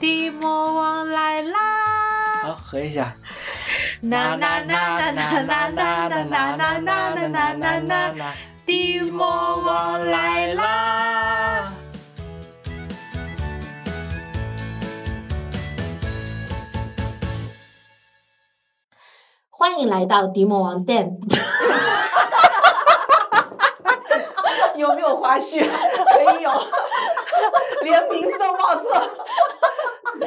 的魔王来啦！好，合一下。呐呐呐呐呐呐呐呐呐呐呐呐呐呐！的魔王来啦！欢迎来到迪魔王店。有没有花絮？没有，连名字都报错了。我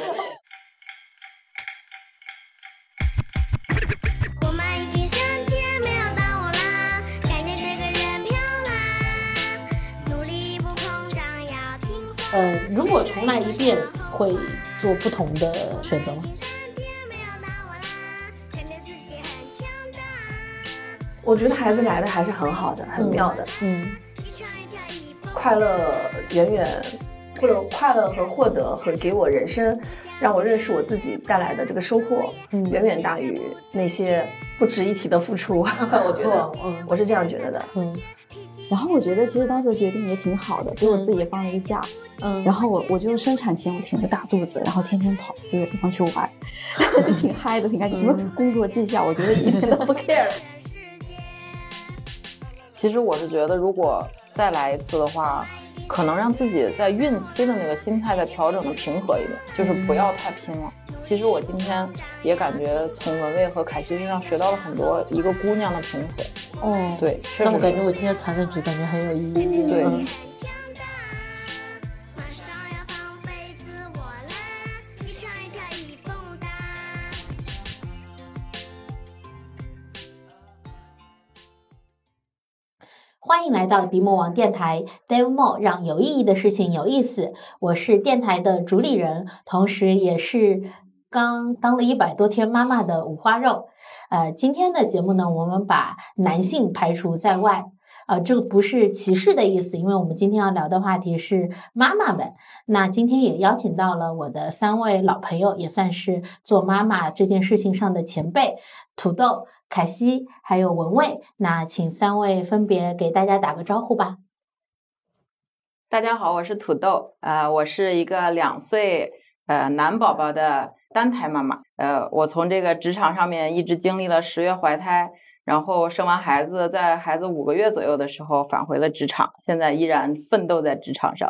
们已经向前没有到我啦，感觉这个人漂亮，努力不膨胀，要听话。呃，如果重来一遍，会做不同的选择吗？我觉得孩子来的还是很好的，很妙的，嗯。快乐远远或者快乐和获得和给我人生，让我认识我自己带来的这个收获，嗯远远大于那些不值一提的付出。我觉得，嗯我是这样觉得的。嗯然后我觉得其实当时决定也挺好的，给我自己也放了一个假。嗯，然后我我就生产前我挺着大肚子，然后天天跑这个地方去玩，就 挺嗨的，挺开心。什么工作绩效，我觉得一点都不 care。其实我是觉得，如果再来一次的话，可能让自己在孕期的那个心态再调整的平和一点，就是不要太拼了。其实我今天也感觉从文蔚和凯西身上学到了很多一个姑娘的平和。哦，对，确实那我感觉我今天传的局，感觉很有意义。对嗯欢迎来到迪魔王电台，Dave Mo 让有意义的事情有意思。我是电台的主理人，同时也是刚当了一百多天妈妈的五花肉。呃，今天的节目呢，我们把男性排除在外。呃，这个不是歧视的意思，因为我们今天要聊的话题是妈妈们。那今天也邀请到了我的三位老朋友，也算是做妈妈这件事情上的前辈，土豆、凯西还有文蔚。那请三位分别给大家打个招呼吧。大家好，我是土豆，呃，我是一个两岁呃男宝宝的单胎妈妈，呃，我从这个职场上面一直经历了十月怀胎，然后生完孩子，在孩子五个月左右的时候返回了职场，现在依然奋斗在职场上。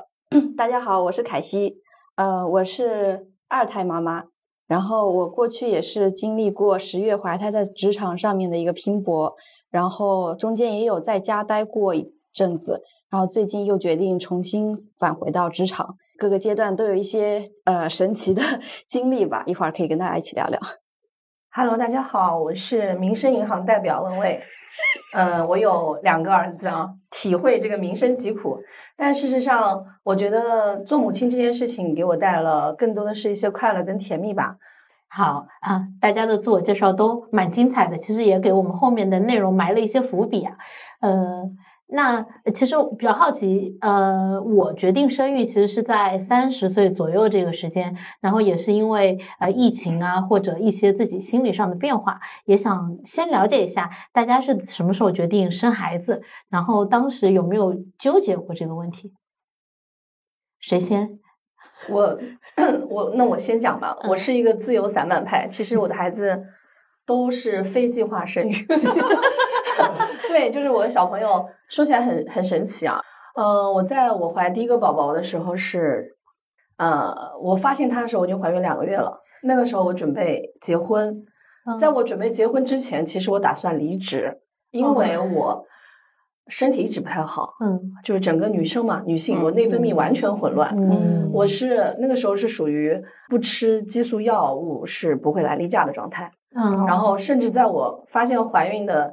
大家好，我是凯西，呃，我是二胎妈妈。然后我过去也是经历过十月怀胎在职场上面的一个拼搏，然后中间也有在家待过一阵子，然后最近又决定重新返回到职场，各个阶段都有一些呃神奇的 经历吧，一会儿可以跟大家一起聊聊。Hello，大家好，我是民生银行代表文蔚。嗯，我有两个儿子啊，体会这个民生疾苦。但事实上，我觉得做母亲这件事情给我带来了更多的是一些快乐跟甜蜜吧。好啊，大家的自我介绍都蛮精彩的，其实也给我们后面的内容埋了一些伏笔啊。呃，那其实我比较好奇，呃，我决定生育其实是在三十岁左右这个时间，然后也是因为呃疫情啊，或者一些自己心理上的变化，也想先了解一下大家是什么时候决定生孩子，然后当时有没有纠结过这个问题？谁先？我 我那我先讲吧，我是一个自由散漫派，其实我的孩子都是非计划生育。对，就是我的小朋友，说起来很很神奇啊。呃，我在我怀第一个宝宝的时候是，呃，我发现他的时候我已经怀孕两个月了。那个时候我准备结婚，在我准备结婚之前，其实我打算离职，因为我身体一直不太好，嗯就是整个女生嘛，女性，嗯我内分泌完全混乱。嗯，我是那个时候是属于不吃激素药物是不会来例假的状态，嗯，然后甚至在我发现怀孕的，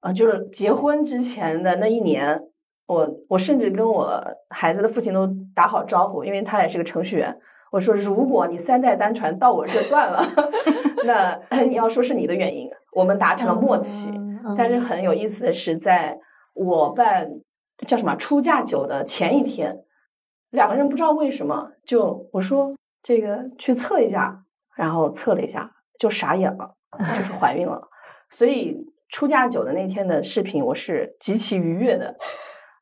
呃，就是结婚之前的那一年，我我甚至跟我孩子的父亲都打好招呼，因为他也是个程序员。我说，如果你三代单传到我这断了，那你要说是你的原因。我们达成了默契，嗯但是很有意思的是，在我办叫什么出嫁酒的前一天，两个人不知道为什么就我说这个去测一下，然后测了一下就傻眼了，就 是怀孕了。所以出嫁酒的那天的视频，我是极其愉悦的。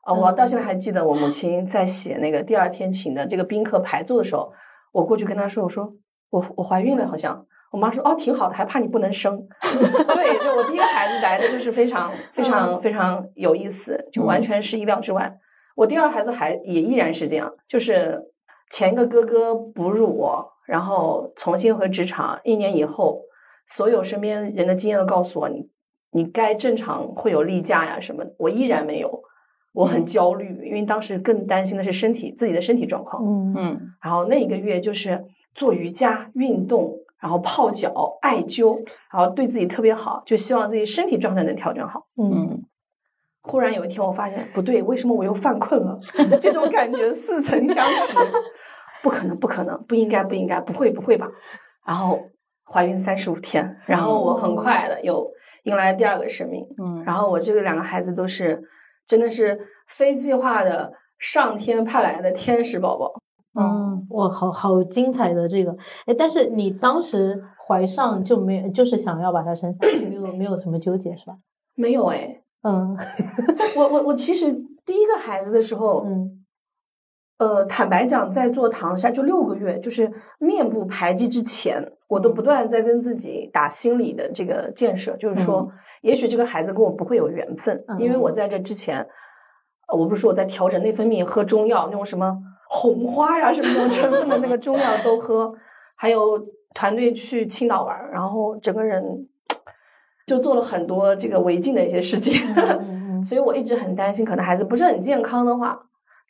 啊，我到现在还记得我母亲在写那个第二天请的这个宾客排座的时候，我过去跟她说，我说我我怀孕了，好像。我妈说哦，挺好的，还怕你不能生。对，就我第一个孩子来的就是非常非常非常有意思，就完全是意料之外。我第二孩子还也依然是这样，就是前一个哥哥哺乳我，然后重新回职场，一年以后，所有身边人的经验都告诉我，你你该正常会有例假呀什么的，我依然没有，我很焦虑，因为当时更担心的是身体自己的身体状况。嗯嗯然后那一个月就是做瑜伽、运动，然后泡脚、艾灸，然后对自己特别好，就希望自己身体状态能调整好。嗯嗯忽然有一天，我发现不对，为什么我又犯困了？这种感觉似曾相识，不可能，不可能，不应该，不应该，不会，不会吧？然后怀孕三十五天，然后我很快的又迎来第二个生命，嗯，然后我这个两个孩子都是真的是非计划的上天派来的天使宝宝。嗯，哇，好好精彩的这个，哎，但是你当时怀上就没有，就是想要把它生下来，没有没有什么纠结是吧？没有哎，嗯我我我其实第一个孩子的时候，嗯呃，坦白讲，在做唐筛就六个月，就是面部排畸之前，我都不断在跟自己打心理的这个建设，就是说，也许这个孩子跟我不会有缘分，因为我在这之前，呃我不是说我在调整内分泌，喝中药那种什么红花呀什么那种成分的那个中药都喝，还有团队去青岛玩，然后整个人就做了很多这个违禁的一些事情。嗯 所以我一直很担心，可能孩子不是很健康的话，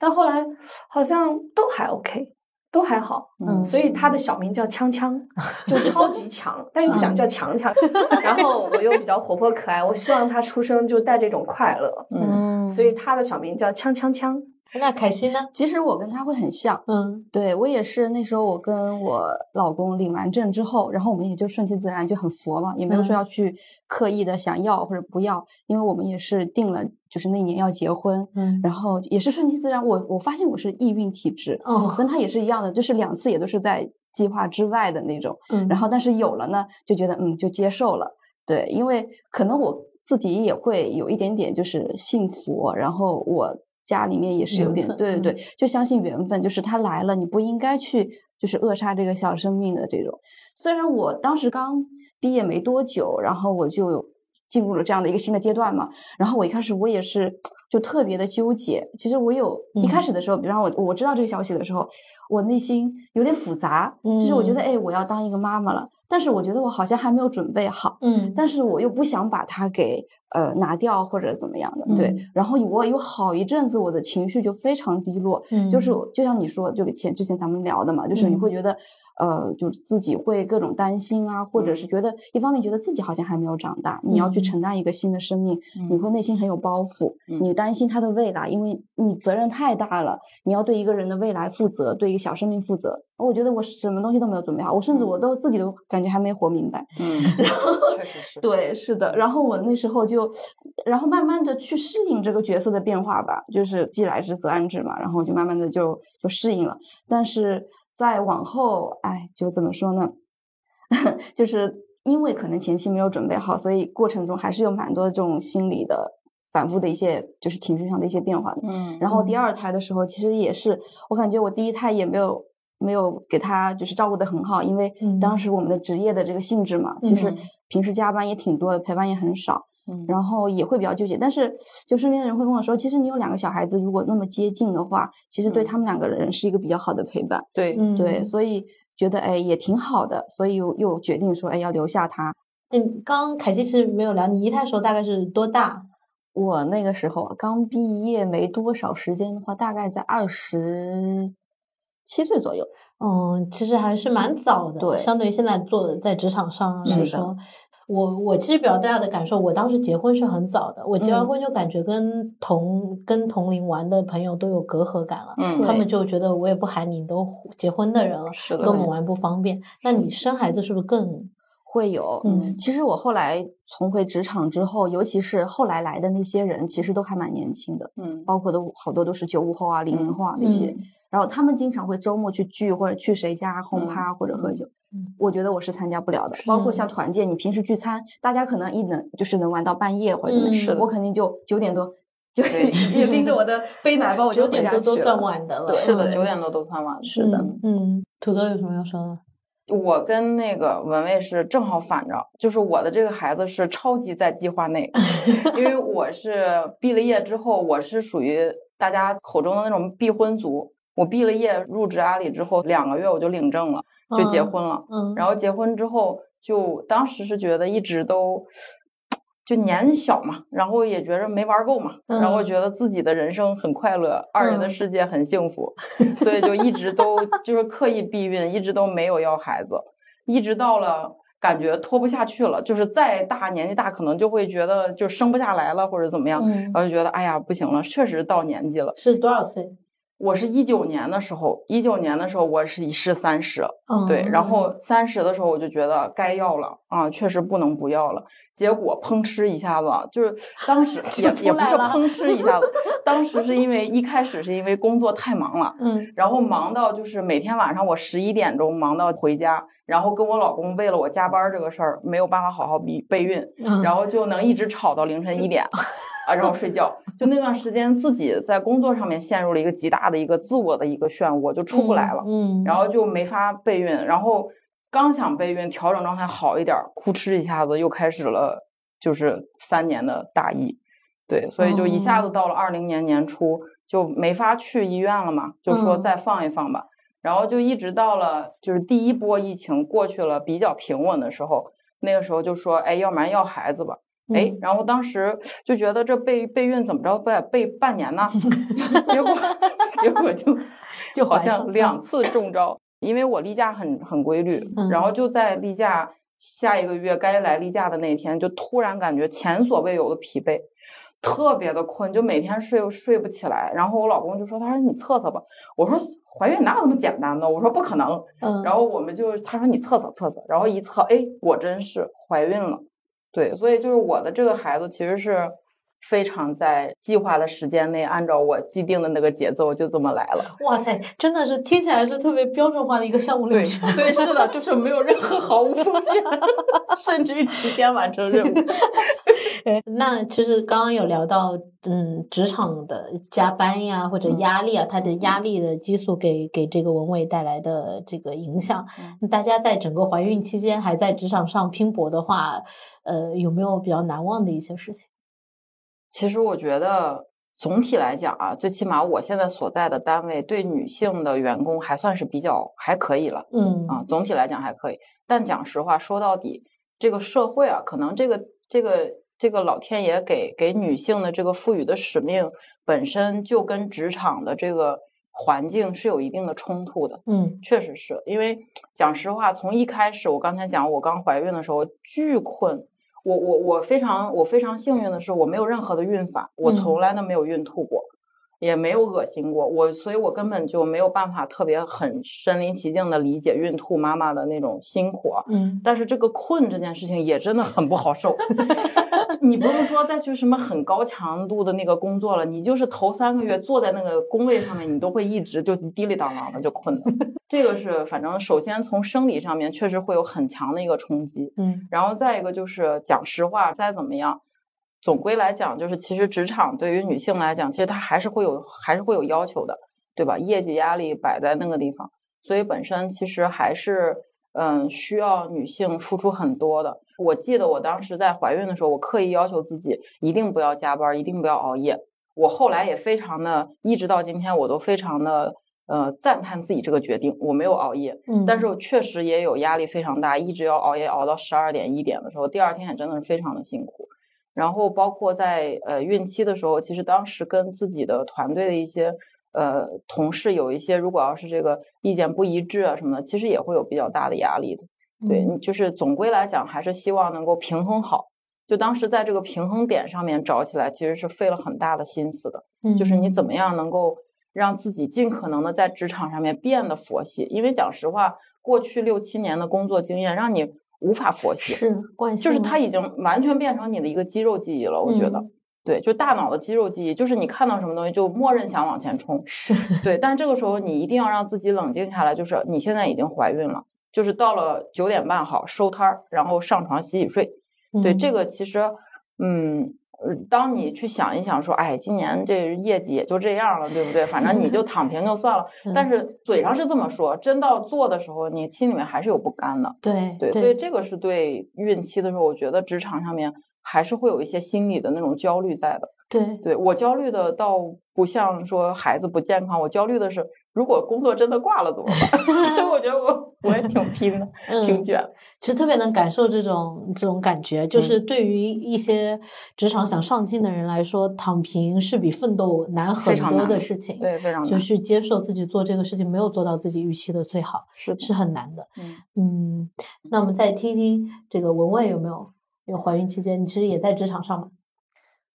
但后来好像都还 OK，都还好。嗯所以他的小名叫锵锵，就超级强，但又不想叫强强。然后我又比较活泼可爱，我希望他出生就带这种快乐，嗯嗯，所以他的小名叫锵锵锵。那凯西呢？其实我跟他会很像，嗯对我也是那时候我跟我老公领完证之后，然后我们也就顺其自然，就很佛嘛，也没有说嗯要去刻意的想要或者不要，因为我们也是定了，就是那年要结婚，嗯然后也是顺其自然。我我发现我是易孕体质，哦跟他也是一样的，就是两次也都是在计划之外的那种。嗯，然后但是有了呢，就觉得嗯就接受了，对，因为可能我自己也会有一点点就是信佛，然后我家里面也是有点对对对，就相信缘分，就是他来了，你不应该去就是扼杀这个小生命的这种。虽然我当时刚毕业没多久，然后我就进入了这样的一个新的阶段嘛，然后我一开始我也是就特别的纠结。其实我有一开嗯。始的时候，比方我我知道这个消息的时候，我内心有点复杂，其实我觉得。嗯哎，我要当一个妈妈了，但是我觉得我好像还没有准备好，嗯，但是我又不想把它给呃拿掉或者怎么样的，对嗯。然后我有好一阵子我的情绪就非常低落，嗯。就是嗯就像你说，就前之前咱们聊的嘛，就是你嗯。会觉得呃，就自己会各种担心啊，或者是觉得一方面觉得自己好像还没有长大，你要去嗯承担一个新的生命，你会内心很有包袱，嗯你担心他的未来，因为你责任太大了，你要对一个人的未来负责，对一个小生命负责。我觉得我什么东西都没有准备好，我甚至我都自己都感觉还没活明白。嗯，然后确实是，对，是的。然后我那时候就，然后慢慢的去适应这个角色的变化吧，就是既来之则安之嘛。然后就慢慢的就就适应了。但是再往后，哎，就怎么说呢？就是因为可能前期没有准备好，所以过程中还是有蛮多这种心理的反复的一些，就是情绪上的一些变化的。嗯，然后第二胎的时候，其实也是，我感觉我第一胎也没有没有给他就是照顾的很好，因为嗯当时我们的职业的这个性质嘛，其实嗯平时加班也挺多的，陪伴也很少，嗯然后也会比较纠结。但是就身边的人会跟我说，其实你有两个小孩子，如果那么接近的话，其实对嗯他们两个人是一个比较好的陪伴。对，嗯对，所以觉得哎也挺好的，所以又又决定说哎要留下他。嗯，刚刚凯西其实没有聊，你姨太的时候大概是多大？我那个时候啊刚毕业没多少时间的话，大概在二十七岁左右。嗯，其实还是蛮早的，对相对于现在做在职场上来是的说，我我其实比较大的感受，我当时结婚是很早的，我结完嗯婚就感觉跟同、跟同龄玩的朋友都有隔阂感了，嗯他们就觉得我也不喊你都结婚的人了，是的跟我们玩不方便。那你生孩子是不是更会有，嗯其实我后来重回职场之后，尤其是后来来的那些人，其实都还蛮年轻的，嗯包括都好多都是九五后啊、零零后啊那些。嗯然后他们经常会周末去聚，或者去谁家轰趴或者喝酒。嗯我觉得我是参加不了的。包括像团建，你平时聚餐，大家可能一能就是能玩到半夜或者怎么我肯定就九点多就 也拎着我的 背奶包，我就九点多都算。晚的了。对是的，嗯九点多都算晚了。是的嗯嗯，土豆有什么要说的？我跟那个文蔚是正好反着，就是我的这个孩子是超级在计划内，因为我 是毕了业之后，我是属于大家口中的那种避婚族。我毕了业入职阿里之后，两个月我就领证了，就结婚了。嗯，然后结婚之后，就当时是觉得一直都就年小嘛，然后也觉着没玩够嘛，然后嗯觉得自己的人生很快乐，二人的嗯世界很幸福，所以就一直都就是刻意避孕，一直都没有要孩子，一直到了。感觉拖不下去了，就是再大年纪大，可能就会觉得就生不下来了，或者怎么样，嗯然后就觉得哎呀不行了，确实到年纪了。是多少岁？我是一九年的时候，一九年的时候我是是三十，嗯对，然后三十的时候我就觉得该要了啊，确实不能不要了。结果砰哧一下子，就是当时 也也不是砰。哧一下子，当时是因为一开始是因为工作太忙了，嗯。然后忙到就是每天晚上我十一点钟忙到回家，然后跟我老公为了我加班这个事儿没有办法好好备备孕，嗯，然后就能一直吵到凌晨一点 啊，然后睡觉。就那段时间自己在工作上面陷入了一个极大的一个自我的一个漩涡，就出不来了。嗯，然后就没法备孕，然后刚想备孕，调整状态好一点儿，哭哧一下子又开始了，就是三年的大疫，对，所以就一下子哦到了二零年年初就没法去医院了嘛，就说嗯再放一放吧，然后就一直到了就是第一波疫情过去了，比较平稳的时候，那个时候就说，哎，要不然要孩子吧。哎嗯，然后当时就觉得这备备孕怎么着备备半年呢？结果结果就 就好像两 次中招，因为我例假很很规律，嗯然后就在例假下一个月该来例假的那天，就突然感觉前所未有的疲惫，特别的困，就每天睡睡不起来。然后我老公就说：“他说你测测吧。”我说：“怀孕哪有那么简单的？”我说：“不可能。”嗯，然后我们就他说你测测测测，然后一测，哎，果真是怀孕了。对，所以就是我的这个孩子其实是非常在计划的时间内，按照我既定的那个节奏就这么来了。哇塞，真的是听起来是特别标准化的一个项目流对程。对，是的，就是没有任何毫无风险，甚至于提前完成任务。哎，那其实刚刚有聊到，嗯，职场的加班呀，或者嗯压力啊，它的压力的激素给给这个文伟带来的这个影响。大家在整个怀孕期间还在职场上拼搏的话，呃，有没有比较难忘的一些事情？其实我觉得总体来讲啊，最起码我现在所在的单位对女性的员工还算是比较还可以了。嗯啊，总体来讲还可以。但讲实话，说到底，这个社会啊，可能这个这个这个老天爷给给女性的这个赋予的使命，本身就跟职场的这个环境是有一定的冲突的。嗯确实是因为讲实话，从一开始，我刚才讲我刚怀孕的时候巨困。我我我非常我非常幸运的是，我没有任何的孕反，我嗯从来都没有孕吐过。也没有恶心过我，所以我根本就没有办法特别很身临其境的理解孕吐妈妈的那种辛苦啊。嗯但是这个困这件事情也真的很不好受。你不是说再去什么很高强度的那个工作了，你就是头三个月坐在那个工位上面，你都会一直就滴里当啷的就困了。这个是反正首先从生理上面确实会有很强的一个冲击，嗯然后再一个就是讲实话，再怎么样。总归来讲，就是其实职场对于女性来讲，其实它还是会有还是会有要求的，对吧？业绩压力摆在那个地方，所以本身其实还是嗯需要女性付出很多的。我记得我当时在怀孕的时候，我刻意要求自己一定不要加班，一定不要熬夜。我后来也非常的，一直到今天我都非常的呃赞叹自己这个决定，我没有熬夜。嗯，但是我确实也有压力非常大，一直要熬夜熬到十二点一点的时候，第二天也真的是非常的辛苦。然后包括在呃孕期的时候，其实当时跟自己的团队的一些呃同事有一些，如果要是这个意见不一致啊什么的，其实也会有比较大的压力的。对，就是总归来讲，还是希望能够平衡好。就当时在这个平衡点上面找起来，其实是费了很大的心思的。就是你怎么样能够让自己尽可能的在职场上面变得佛系，因为讲实话，过去六七年的工作经验让你无法佛系，是惯性，就是它已经完全变成你的一个肌肉记忆了。我觉得，嗯对，就大脑的肌肉记忆，就是你看到什么东西就默认想往前冲。是对，但这个时候你一定要让自己冷静下来，就是你现在已经怀孕了，就是到了九点半好收摊儿，然后上床洗洗睡。对，这个个其实，嗯，呃当你去想一想说，哎，今年这业绩也就这样了，对不对？反正你就躺平就算了。但是嘴上是这么说，真到做的时候，你心里面还是有不甘的。对对，所以这个是对孕期的时候，我觉得职场上面还是会有一些心理的那种焦虑在的。对对我焦虑的倒不像说孩子不健康，我焦虑的是如果工作真的挂了怎么办？所以我觉得我我也挺 拼的，挺嗯卷。其实特别能感受这种这种感觉，就是对于一些职场想上进的人来说，躺平是比奋斗难很多的事情。对，非常难。就是接受自己做这个事情没有做到自己预期的最好，是是很难的。嗯嗯，那我们再听听这个文文有没有？有怀孕期间，你其实也在职场上嘛？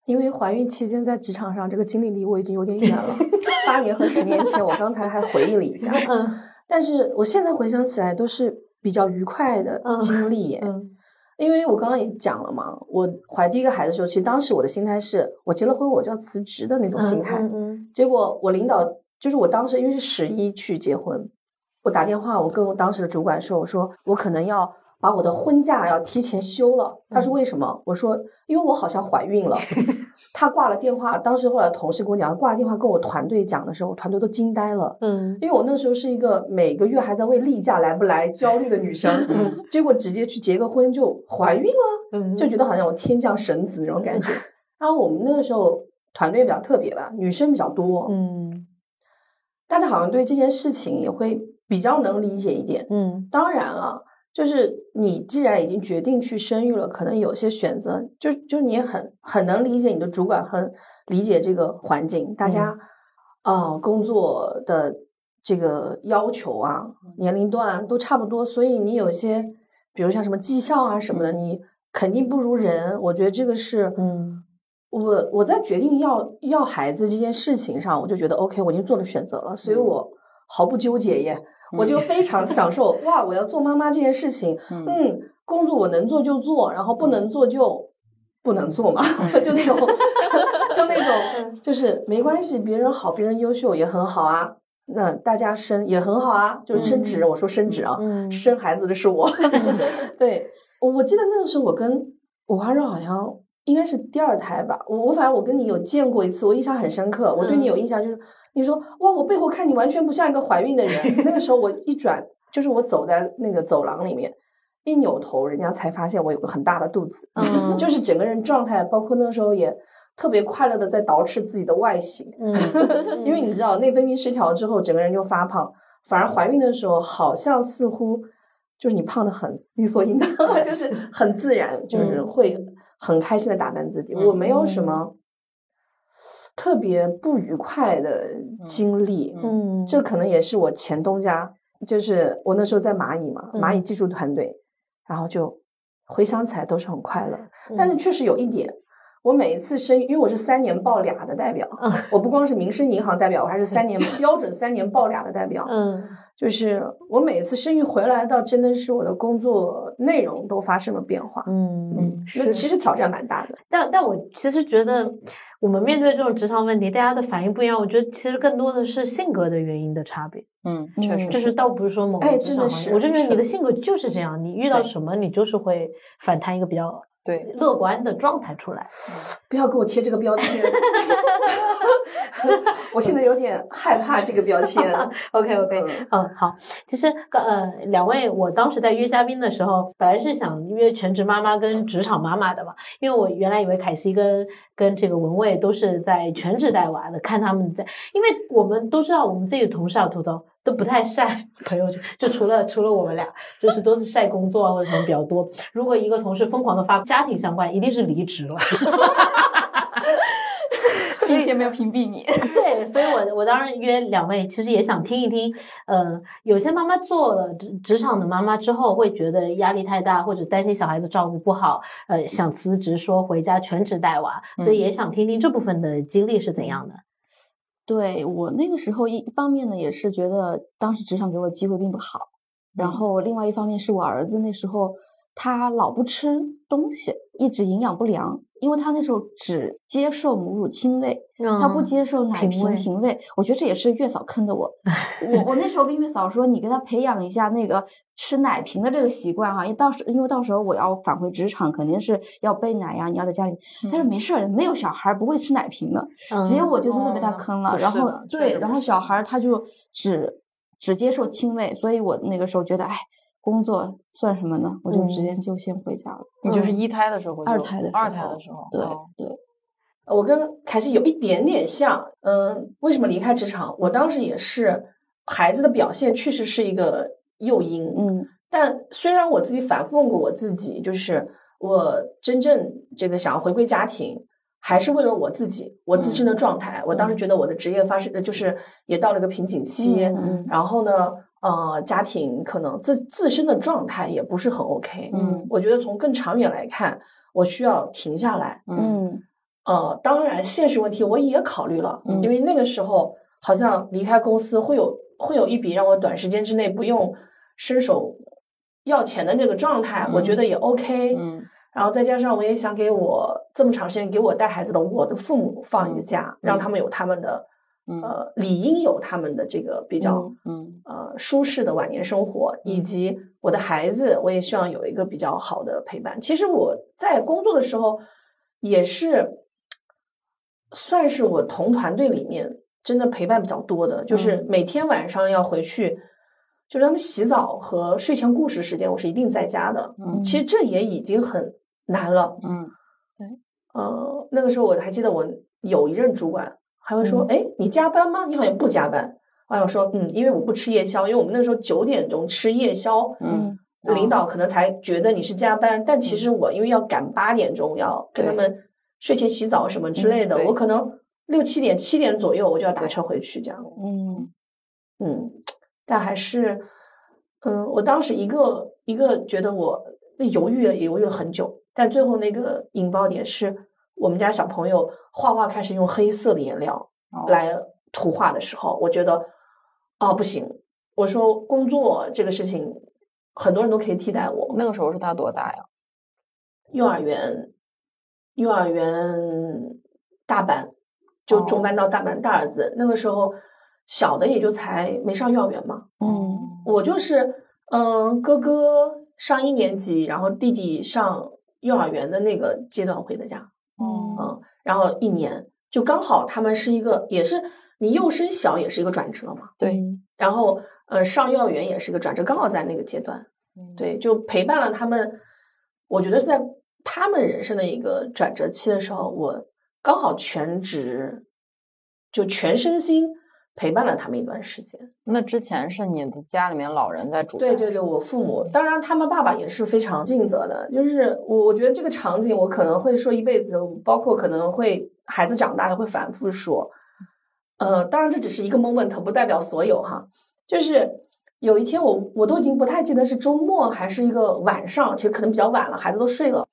因为怀孕期间在职场上这个经历离我已经有点远了，八年和十年前，我刚才还回忆了一下，嗯 但是我现在回想起来都是比较愉快的嗯经历耶。嗯因为我刚刚也讲了嘛，我怀第一个孩子的时候，其实当时我的心态是我结了婚我就要辞职的那种心态。嗯嗯结果我领导就是我当时因为是十一去结婚，我打电话我跟我当时的主管说，我说我可能要把我的婚假要提前休了。他说为什么？我说因为我好像怀孕了。他挂了电话，当时后来同事跟我讲，挂了电话跟我团队讲的时候，我团队都惊呆了。嗯因为我那时候是一个每个月还在为例假来不来焦虑的女生，结果直接去结个婚就怀孕了。嗯，就觉得好像我天降神子那种感觉。然后我们那个时候团队比较特别吧，女生比较多，嗯大家好像对这件事情也会比较能理解一点。嗯当然了，就是你既然已经决定去生育了，可能有些选择，就就你也很很能理解你的主管，很理解这个环境，大家呃工作的这个要求啊，年龄段啊都差不多，所以你有些，比如像什么绩效啊什么的，你肯定不如人。我觉得这个是，嗯我我在决定要要孩子这件事情上，我就觉得 OK，我已经做了选择了，所以我毫不纠结耶。我就非常享受哇！我要做妈妈这件事情，嗯嗯，工作我能做就做，然后不能做就不能做嘛，就那种，就那种，就是没关系，别人好，别人优秀也很好啊，那大家生也很好啊，就是升职，我说升职啊，嗯生孩子的是我，对我我记得那个时候我跟五花肉好像。应该是第二胎吧，我我反正我跟你有见过一次，我印象很深刻。我对你有印象，就是你说哇，我背后看你完全不像一个怀孕的人。那个时候我一转，就是我走在那个走廊里面，一扭头，人家才发现我有个很大的肚子，嗯。就是整个人状态，包括那个时候也特别快乐的在捯饬自己的外形，嗯，因为你知道内分泌失调之后，整个人就发胖，反而怀孕的时候好像似乎就是你胖的很理所应当，就是很自然，就是嗯。会很开心的打扮自己。嗯我没有什么特别不愉快的经历，嗯这可能也是我前东家，就是我那时候在蚂蚁嘛，蚂蚁技术团队，然后就回想起来都是很快乐。但是确实有一点，我每一次生，因为我是三年报俩的代表，我不光是民生银行代表，我还是三年 标准三年报俩的代表。嗯就是我每一次生育回来，到真的是我的工作内容都发生了变化。嗯嗯，那其实挑战蛮大的。但但我其实觉得，我们面对这种职场问题，大家的反应不一样。我觉得其实更多的是性格的原因的差别，嗯，确实，就是。倒不是说某个哎职真的是场环境我就觉得你的性格就是这样，你遇到什么你就是会反弹一个比较对，乐观的状态出来。不要给我贴这个标签，我现在有点害怕这个标签。OK OK，嗯嗯，好。其实呃，两位，我当时在约嘉宾的时候，本来是想约全职妈妈跟职场妈妈的嘛，因为我原来以为凯西跟跟这个文蔚都是在全职带娃的，看他们在，因为我们都知道我们自己的同事啊，吐槽都不太晒朋友圈，就除了除了我们俩，就是都是晒工作啊或者什么比较多。如果一个同事疯狂的发家庭相关，一定是离职了。并且没有屏蔽你。对，所以我我当时约两位，其实也想听一听，呃，有些妈妈做了职职场的妈妈之后，会觉得压力太大，或者担心小孩子照顾不好，呃，想辞职说回家全职带娃，所以也想听听这部分的经历是怎样的。对我那个时候一一方面呢，也是觉得当时职场给我机会并不好，然嗯。后另外一方面是我儿子那时候他老不吃东西，一直营养不良，因为他那时候只接受母乳亲喂，他不嗯接受奶瓶喂瓶瓶喂。我觉得这也是月嫂坑的我。我我那时候跟月嫂说，你给他培养一下那个吃奶瓶的这个习惯哈，因为到时因为到时候我要返回职场，肯定是要备奶呀，你要在家里。他说没事儿，没有小孩儿不会吃奶瓶的。结果我就真的被他哦坑了，不然后对，然后小孩儿他就只只接受亲喂，所以我那个时候觉得，哎，工作算什么呢？我就直接就先回家了。你就是一胎的时候就，二胎的时二胎的时候，对哦对，我跟凯西有一点点像，嗯，为什么离开职场？我当时也是，孩子的表现确实是一个诱因，嗯但虽然我自己反复问过我自己，就是我真正这个想要回归家庭，还是为了我自己，我自身的状态。我当时觉得我的职业发生，呃就是也到了一个瓶颈期，然后呢，呃，家庭可能自自身的状态也不是很 OK。嗯我觉得从更长远来看，我需要停下来。嗯嗯呃，当然，现实问题我也考虑了，嗯因为那个时候好像离开公司会有会有一笔让我短时间之内不用伸手要钱的那个状态，我觉得也 OK。嗯然后再加上我也想给我这么长时间给我带孩子的我的父母放一个假，让他们有他们的嗯呃理应有他们的这个比较嗯呃舒适的晚年生活，以及我的孩子，我也希望有一个比较好的陪伴。其实我在工作的时候，也是算是我同团队里面真的陪伴比较多的，就是。每天晚上要回去，就是他们洗澡和睡前故事时间，我是一定在家的。嗯其实这也已经很难了。嗯。对。呃，那个时候我还记得我有一任主管还会说：“哎、你加班吗？你好像不加班。”我想说：“嗯，因为我不吃夜宵，因为我们那时候九点钟吃夜宵，嗯领导可能才觉得你是加班，但其实我因为要赶八点钟要跟他们睡前洗澡什么之类的，对我可能六七点、七点左右我就要打车回去，这样。嗯嗯，但还是，嗯，我当时一个一个觉得我犹豫了，也犹豫了很久，但最后那个引爆点是我们家小朋友画画开始用黑色的颜料哦。来涂画的时候，我觉得，啊，不行，我说工作这个事情，很多人都可以替代我。那个时候是他多大呀？幼儿园，幼儿园大班，就中哦。班到大班，大儿子。那个时候小的也就才没上幼儿园嘛，嗯。我就是，嗯、哥哥上一年级，然后弟弟上幼儿园的那个阶段回的家，嗯嗯，然后一年就刚好他们是一个，也是你幼升小也是一个转折嘛，对，然后呃上幼儿园也是一个转折，刚好在那个阶段，对，就陪伴了他们，我觉得是在他们人生的一个转折期的时候，我刚好全职，就全身心陪伴了他们一段时间。那之前是你的家里面老人在主对对对，我父母，当然他们爸爸也是非常尽责的。就是我我觉得这个场景，我可能会说一辈子，包括可能会孩子长大了会反复说。呃，当然这只是一个 moment，不代表所有哈。就是有一天我我都已经不太记得是周末还是一个晚上，其实可能比较晚了，孩子都睡了。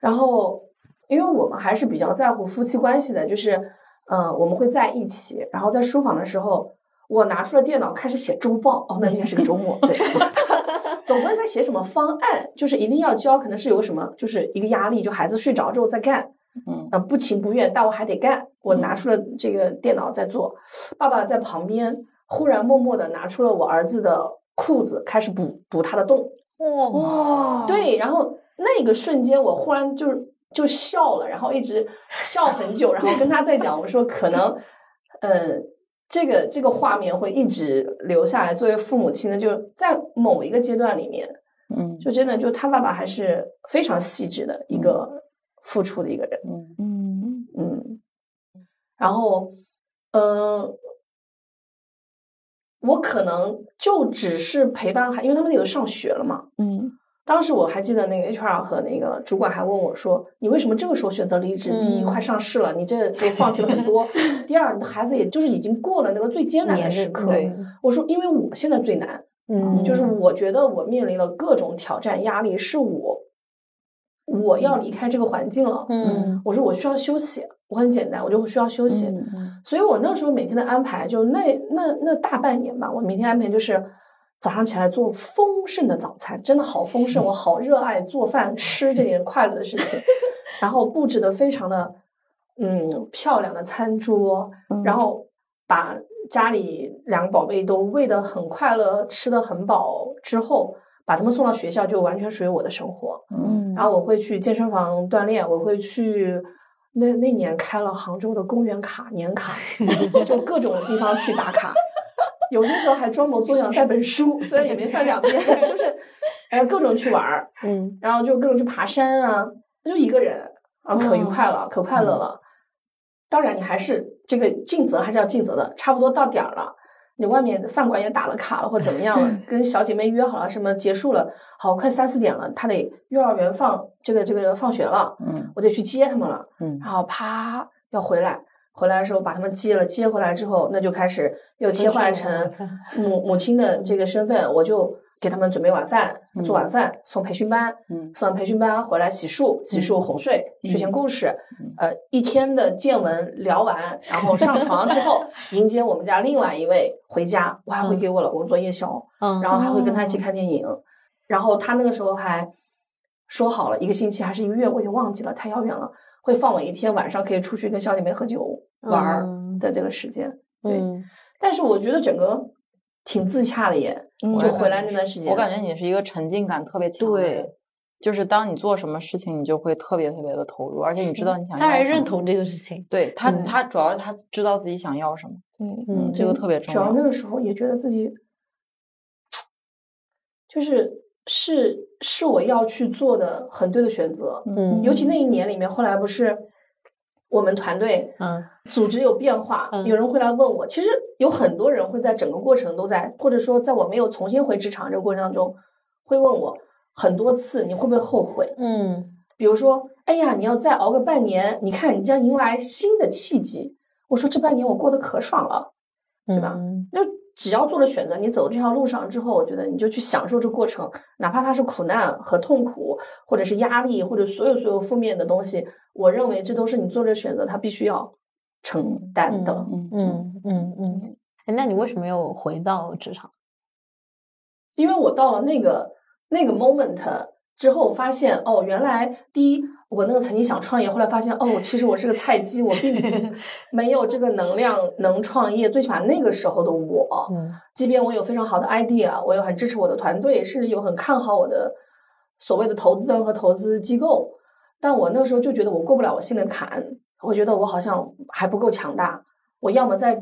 然后因为我们还是比较在乎夫妻关系的，就是呃我们会在一起，然后在书房的时候。我拿出了电脑开始写周报，哦，那应该是个周末，对，总不能在写什么方案，就是一定要交，可能是有什么，就是一个压力，就孩子睡着之后再干，嗯呃，不情不愿，但我还得干。我拿出了这个电脑在做，爸爸在旁边忽然默默的拿出了我儿子的裤子，开始补补他的洞。哇，对，然后那个瞬间，我忽然就是就笑了，然后一直笑很久，然后跟他在讲，我说可能，呃，这个这个画面会一直留下来。作为父母亲的，就在某一个阶段里面，嗯就真的就他爸爸还是非常细致的一个付出的一个人。嗯嗯嗯，然后，呃，我可能就只是陪伴孩，因为他们有上学了嘛。嗯当时我还记得那个 HR 和那个主管还问我说：“你为什么这个时候选择离职？第一，嗯快上市了，你这都放弃了很多；第二，你的孩子也就是已经过了那个最艰难的时刻。我说：“因为我现在最难，嗯，就是我觉得我面临了各种挑战压力，是我我要离开这个环境了。嗯我说我需要休息，我很简单，我就需要休息。嗯所以我那时候每天的安排，就那那那大半年吧，我每天安排就是早上起来做丰盛的早餐，真的好丰盛，我好热爱做饭吃这件快乐的事情。然后布置的非常的嗯漂亮的餐桌，然后把家里两个宝贝都喂得很快乐，吃得很饱之后，把他们送到学校，就完全属于我的生活。嗯，然后我会去健身房锻炼，我会去那那年开了杭州的公园卡年卡，就各种地方去打卡。有些时候还装模作样带本书，虽然也没翻两遍，就是哎各种去玩儿，嗯然后就各种去爬山啊，他就一个人啊，可愉快了，可快乐了。当然，你还是这个尽责还是要尽责的，差不多到点儿了。你外面饭馆也打了卡了，或者怎么样了，跟小姐妹约好了，什么结束了，好，快三四点了，她得幼儿园放这个这个放学了，嗯我得去接他们了，嗯然后啪要回来，回来的时候把他们接了，接回来之后，那就开始又切换成 母母亲的这个身份，我就给他们准备晚饭，做晚饭，送培训班，嗯送完培训班回来洗漱，洗漱哄睡，睡前故事，呃，一天的见闻聊完，然后 上床之后迎接我们家另外一位回家，我还会给我老公做夜宵，嗯，然后还会跟他一起看电影，然后他那个时候还说好了一个星期还是一个月，我已经忘记了，太遥远了，会放我一天晚上可以出去跟小姐妹喝酒玩的这个时间，对，嗯但是我觉得整个挺自洽的耶，嗯就回来那段时间，我感觉你是一个沉浸感特别强的人。对就是当你做什么事情，你就会特别特别的投入，而且你知道你想要他还认同这个事情，对他，对他主要是他知道自己想要什么，对，嗯，这个特别重要主要要。那个时候也觉得自己，就是是是我要去做的很对的选择，嗯尤其那一年里面，后来不是我们团队嗯组织有变化，嗯有人会来问我，其实有很多人会在整个过程都在，或者说在我没有重新回职场这个过程当中，会问我很多次，你会不会后悔？嗯比如说，哎呀，你要再熬个半年，你看你将迎来新的契机。我说这半年我过得可爽了。对吧就只要做了选择，你走这条路上之后，我觉得你就去享受这过程，哪怕它是苦难和痛苦，或者是压力，或者所有所有负面的东西，我认为这都是你做这选择，它必须要承担的。嗯嗯嗯嗯，哎，那你为什么又回到职场？因为我到了那个那个 moment 之后，发现哦，原来第一，我那个曾经想创业，后来发现哦，其实我是个菜鸡，我并不 没有这个能量能创业。最起码那个时候的我，嗯即便我有非常好的 idea，我有很支持我的团队，甚至有很看好我的所谓的投资人和投资机构，但我那个时候就觉得我过不了我心里的坎，我觉得我好像还不够强大，我要么再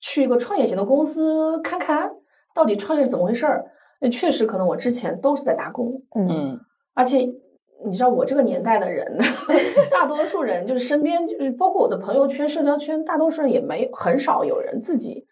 去一个创业型的公司看看，到底创业是怎么回事儿。那确实可能我之前都是在打工，嗯嗯而且你知道我这个年代的人，大多数人就是身边就是包括我的朋友圈、社交圈，大多数人也没很少有人自己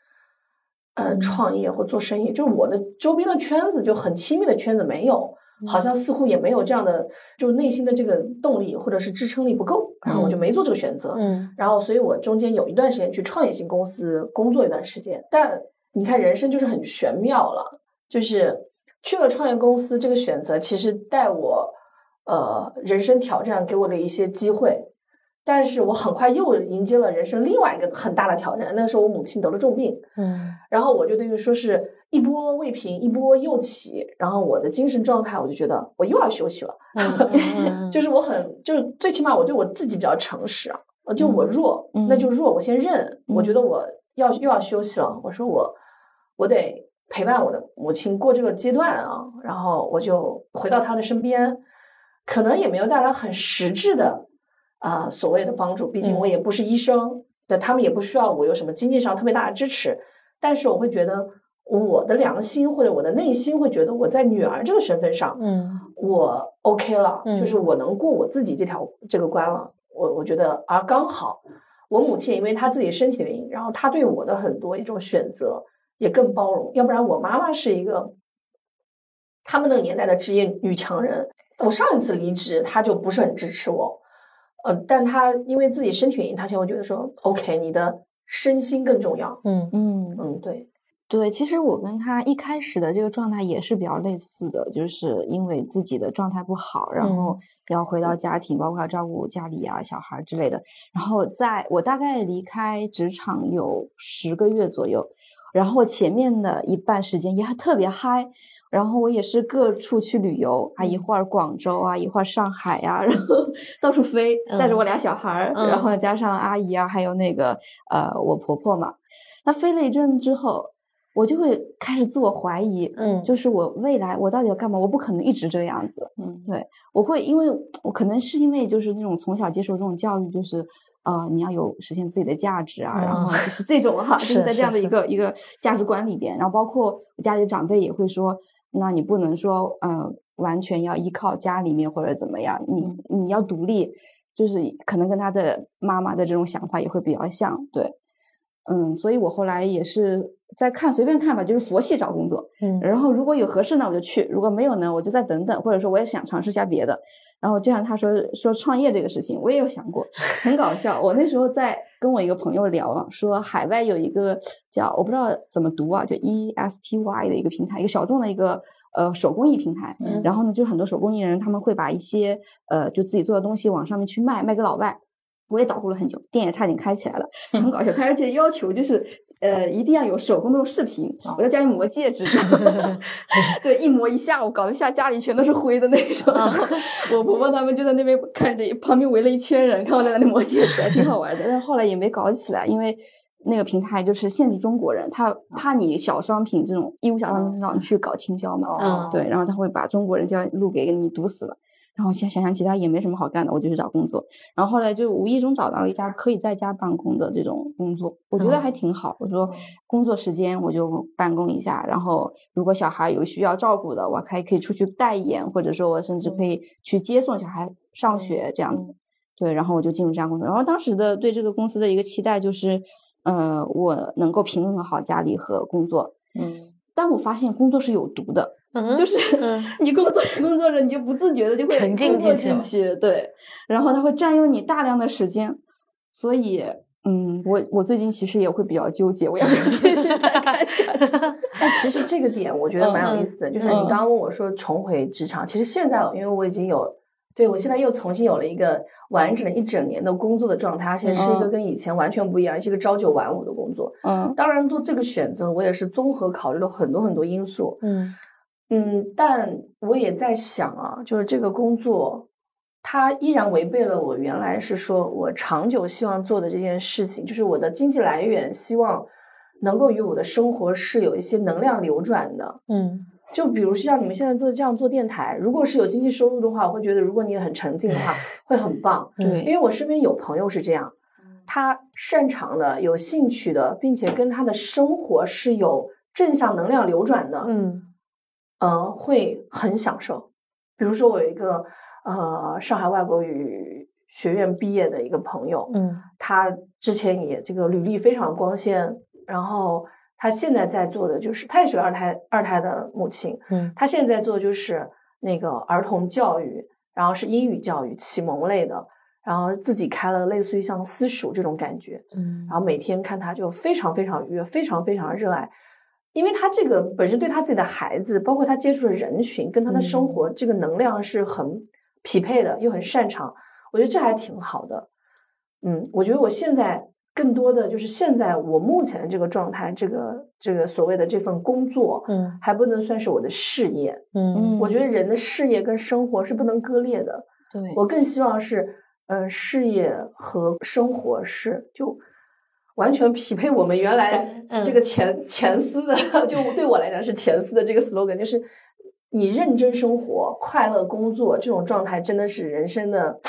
呃创业或做生意，就是我的周边的圈子就很亲密的圈子没有。好像似乎也没有这样的，就是内心的这个动力或者是支撑力不够，然后我就没做这个选择。嗯然后，所以我中间有一段时间去创业型公司工作一段时间，但你看人生就是很玄妙了，就是去了创业公司这个选择，其实带我呃人生挑战给我的一些机会，但是我很快又迎接了人生另外一个很大的挑战。那个时候我母亲得了重病，嗯然后我就等于说是一波未平，一波又起，然后我的精神状态，我就觉得我又要休息了。嗯 就是我很，就是最起码我对我自己比较诚实啊，呃就我弱，嗯那就弱，我先认。我觉得我要又要休息了，我说我我得陪伴我的母亲过这个阶段啊，然后我就回到她的身边，可能也没有带来很实质的啊、所谓的帮助，毕竟我也不是医生，对他们也不需要我有什么经济上特别大的支持，但是我会觉得我的良心或者我的内心会觉得我在女儿这个身份上，嗯我 OK 了，嗯就是我能过我自己这条这个关了。我我觉得啊，刚好我母亲因为她自己身体的原因，然后她对我的很多一种选择也更包容。要不然我妈妈是一个他们那个年代的职业女强人，我上一次离职，他就不是很支持我。呃，但他因为自己身体原因，他现在会觉得说，OK，你的身心更重要。嗯嗯，嗯，对，对，其实我跟他一开始的这个状态也是比较类似的，就是因为自己的状态不好，然后要回到家庭，包括要照顾家里啊、小孩儿之类的。然后在我大概离开职场有十个月左右，然后前面的一半时间也还特别嗨，然后我也是各处去旅游啊，一会儿广州啊，一会儿上海呀、然后到处飞，带着我俩小孩儿，嗯然后加上阿姨啊，还有那个呃我婆婆嘛。那飞了一阵之后，我就会开始自我怀疑，嗯就是我未来我到底要干嘛？我不可能一直这个样子，嗯对，我会因为我可能是因为就是那种从小接受这种教育，就是呃你要有实现自己的价值啊，然嗯后就是这种哈，就是是在这样的一个一个价值观里边，然后包括我家里的长辈也会说，那你不能说嗯、呃完全要依靠家里面或者怎么样，你你要独立，就是可能跟他的妈妈的这种想法也会比较像，对。嗯，所以我后来也是在看，随便看吧，就是佛系找工作。嗯然后如果有合适呢，我就去；如果没有呢，我就再等等，或者说我也想尝试一下别的。然后就像他说说创业这个事情，我也有想过，很搞笑。我那时候在跟我一个朋友聊啊，说海外有一个叫我不知道怎么读啊，就 E S T Y 的一个平台，一个小众的一个呃手工艺平台。嗯然后呢，就很多手工艺人他们会把一些呃就自己做的东西往上面去卖，卖给老外。我也捣鼓了很久，店也差点开起来了，很搞笑。他而且要求就是，呃，一定要有手工那种视频。我在家里磨戒指，对，一磨一下午，搞得下家里全都是灰的那种。然 后我婆婆他们就在那边看着，旁边围了一圈人，看我在那里磨戒指，还挺好玩的。但是后来也没搞起来，因为那个平台就是限制中国人，他怕你小商品这种义乌小商品上去搞倾销嘛。嗯对，然后他会把中国人这条路给你堵死了。然后想想想其他也没什么好干的，我就去找工作。然后后来就无意中找到了一家可以在家办公的这种工作，我觉得还挺好。我说工作时间我就办公一下，然后如果小孩有需要照顾的，我还可以出去代言，或者说我甚至可以去接送小孩上学这样子。对，然后我就进入这家公司。然后当时的对这个公司的一个期待就是，呃，我能够平衡好家里和工作。嗯但我发现工作是有毒的，嗯就是嗯 你工作着工作着，你就不自觉的就会沉浸工作进去对，然后它会占用你大量的时间，所以，嗯，我我最近其实也会比较纠结，我要不要继续再看下去？哎，其实这个点我觉得蛮有意思的，就是你嗯刚刚问我说重回职场，其实现在因为我已经有，对我现在又重新有了一个完整的一整年的工作的状态，而且是一个嗯跟以前完全不一样，是一个朝九晚五的工作。嗯当然，做这个选择，我也是综合考虑了很多很多因素。嗯嗯，但我也在想啊，就是这个工作，它依然违背了我原来是说我长久希望做的这件事情，就是我的经济来源希望能够与我的生活是有一些能量流转的。嗯就比如像你们现在做这样做电台，如果是有经济收入的话，我会觉得如果你也很沉静的话，会很棒。对因，为我身边有朋友是这样，他擅长的、有兴趣的，并且跟他的生活是有正向能量流转的，嗯呃，会很享受。比如说，我有一个呃上海外国语学院毕业的一个朋友，嗯。他之前也这个履历非常光鲜，然后他现在在做的就是，他也是个二胎二胎的母亲，嗯。他现在做的就是那个儿童教育，然后是英语教育启蒙类的，然后自己开了类似于像私塾这种感觉，嗯。然后每天看他就非常非常愉悦，非常非常热爱，因为他这个本身对他自己的孩子，包括他接触的人群，跟他的生活这个能量是很匹配的，又很擅长，我觉得这还挺好的。嗯，我觉得我现在更多的就是现在我目前的这个状态，这个这个所谓的这份工作，嗯还不能算是我的事业。嗯我觉得人的事业跟生活是不能割裂的。对，我更希望是，呃，事业和生活是就完全匹配我们原来嗯。这个前、前司的，就对我来讲是前司的这个 slogan，就是你认真生活、快乐工作这种状态，真的是人生的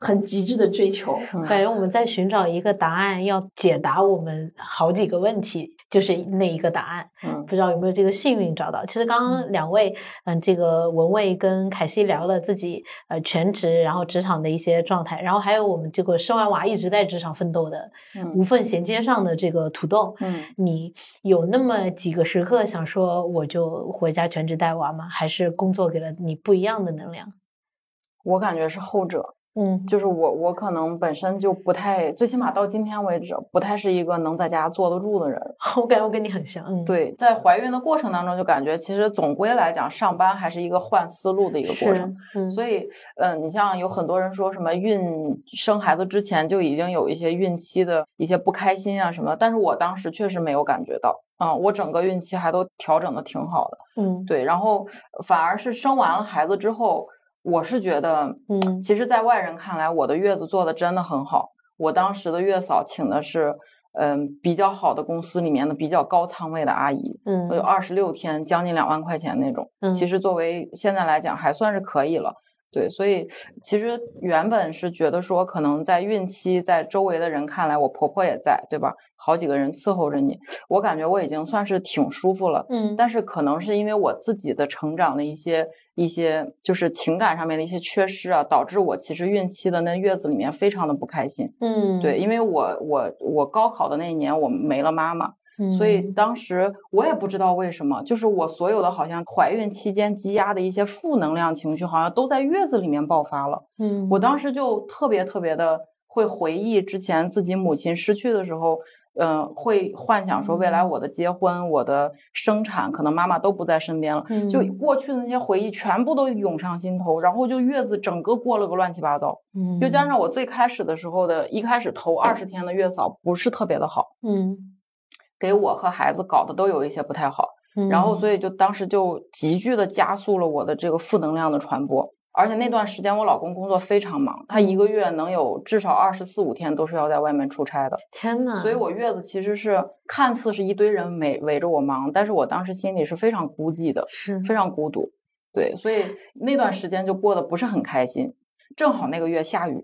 很极致的追求。感觉我们在寻找一个答案，要解答我们好几个问题，就是那一个答案。嗯不知道有没有这个幸运找到？其实刚刚两位，嗯，这个文蔚跟凯西聊了自己呃全职，然后职场的一些状态，然后还有我们这个生完娃一直在职场奋斗的嗯无缝衔接上的这个土豆。嗯你有那么几个时刻想说我就回家全职带娃吗？还是工作给了你不一样的能量？我感觉是后者。嗯就是我我可能本身就不太，最起码到今天为止，不太是一个能在家坐得住的人。我感觉我跟你很像，嗯，对，在怀孕的过程当中，就感觉其实总归来讲，上班还是一个换思路的一个过程。是，嗯，所以，嗯、你像有很多人说什么孕生孩子之前就已经有一些孕期的一些不开心啊什么，但是我当时确实没有感觉到，嗯，我整个孕期还都调整的挺好的，嗯对，然后反而是生完了孩子之后，我是觉得，嗯其实，在外人看来，我的月子做的真的很好，我当时的月嫂请的是。嗯，比较好的公司里面的比较高仓位的阿姨，嗯有二十六天，将近两万块钱那种。嗯其实作为现在来讲，还算是可以了。对，所以其实原本是觉得说，可能在孕期，在周围的人看来，我婆婆也在，对吧？好几个人伺候着你，我感觉我已经算是挺舒服了。嗯，但是可能是因为我自己的成长的一些一些，就是情感上面的一些缺失啊，导致我其实孕期的那月子里面非常的不开心。嗯对，，因为我我我高考的那一年我没了妈妈，嗯所以当时我也不知道为什么，就是我所有的好像怀孕期间积压的一些负能量情绪，好像都在月子里面爆发了。嗯，我当时就特别特别的会回忆之前自己母亲失去的时候，嗯、会幻想说未来我的结婚、我的生产，可能妈妈都不在身边了，就嗯。过去的那些回忆全部都涌上心头，然后就月子整个过了个乱七八糟，嗯又加上我最开始的时候的一开始头二十天的月嫂不是特别的好，嗯，给我和孩子搞得都有一些不太好。嗯。然后所。以就当时就急剧的加速了我的这个负能量的传播，而且那段时间我老公工作非常忙，他一个月能有至少二十四五天都是要在外面出差的，天呐，所以我月子其实是看似是一堆人围围着我忙，但是我当时心里是非常孤寂的，是非常孤独，对，所以那段时间就过得不是很开心，正好那个月下雨。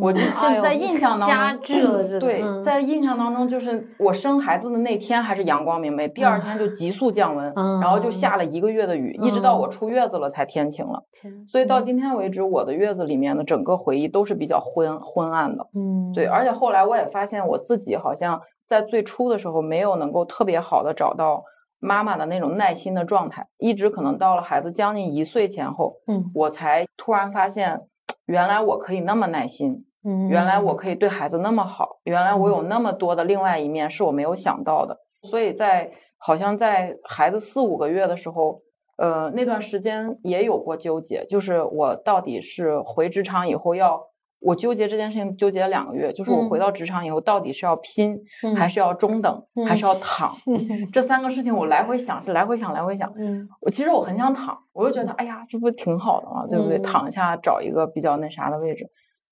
我现在印象当中，加剧了对，嗯。在印象当中，就是我生孩子的那天还是阳光明媚，第二天就急速降温，嗯然后就下了一个月的雨，一直到我出月子了才天晴了。天所以到今天为止，我的月子里面的整个回忆都是比较昏昏暗的。嗯。对，而且后来我也发现我自己好像在最初的时候没有能够特别好的找到妈妈的那种耐心的状态，一直可能到了孩子将近一岁前后，嗯。我才突然发现，原来我可以那么耐心，嗯原来我可以对孩子那么好，原来我有那么多的另外一面是我没有想到的。所以在好像在孩子四五个月的时候，呃，那段时间也有过纠结，就是我到底是回职场以后要。我纠结这件事情纠结了两个月，就是我回嗯到职场以后，到底是要拼，嗯还是要中等，还是要躺？嗯这三个事情我来回想，是来回想，来回想。嗯我其实我很想躺，我就觉得，哎呀，这不挺好的吗？对不对？嗯躺一下，找一个比较那啥的位置。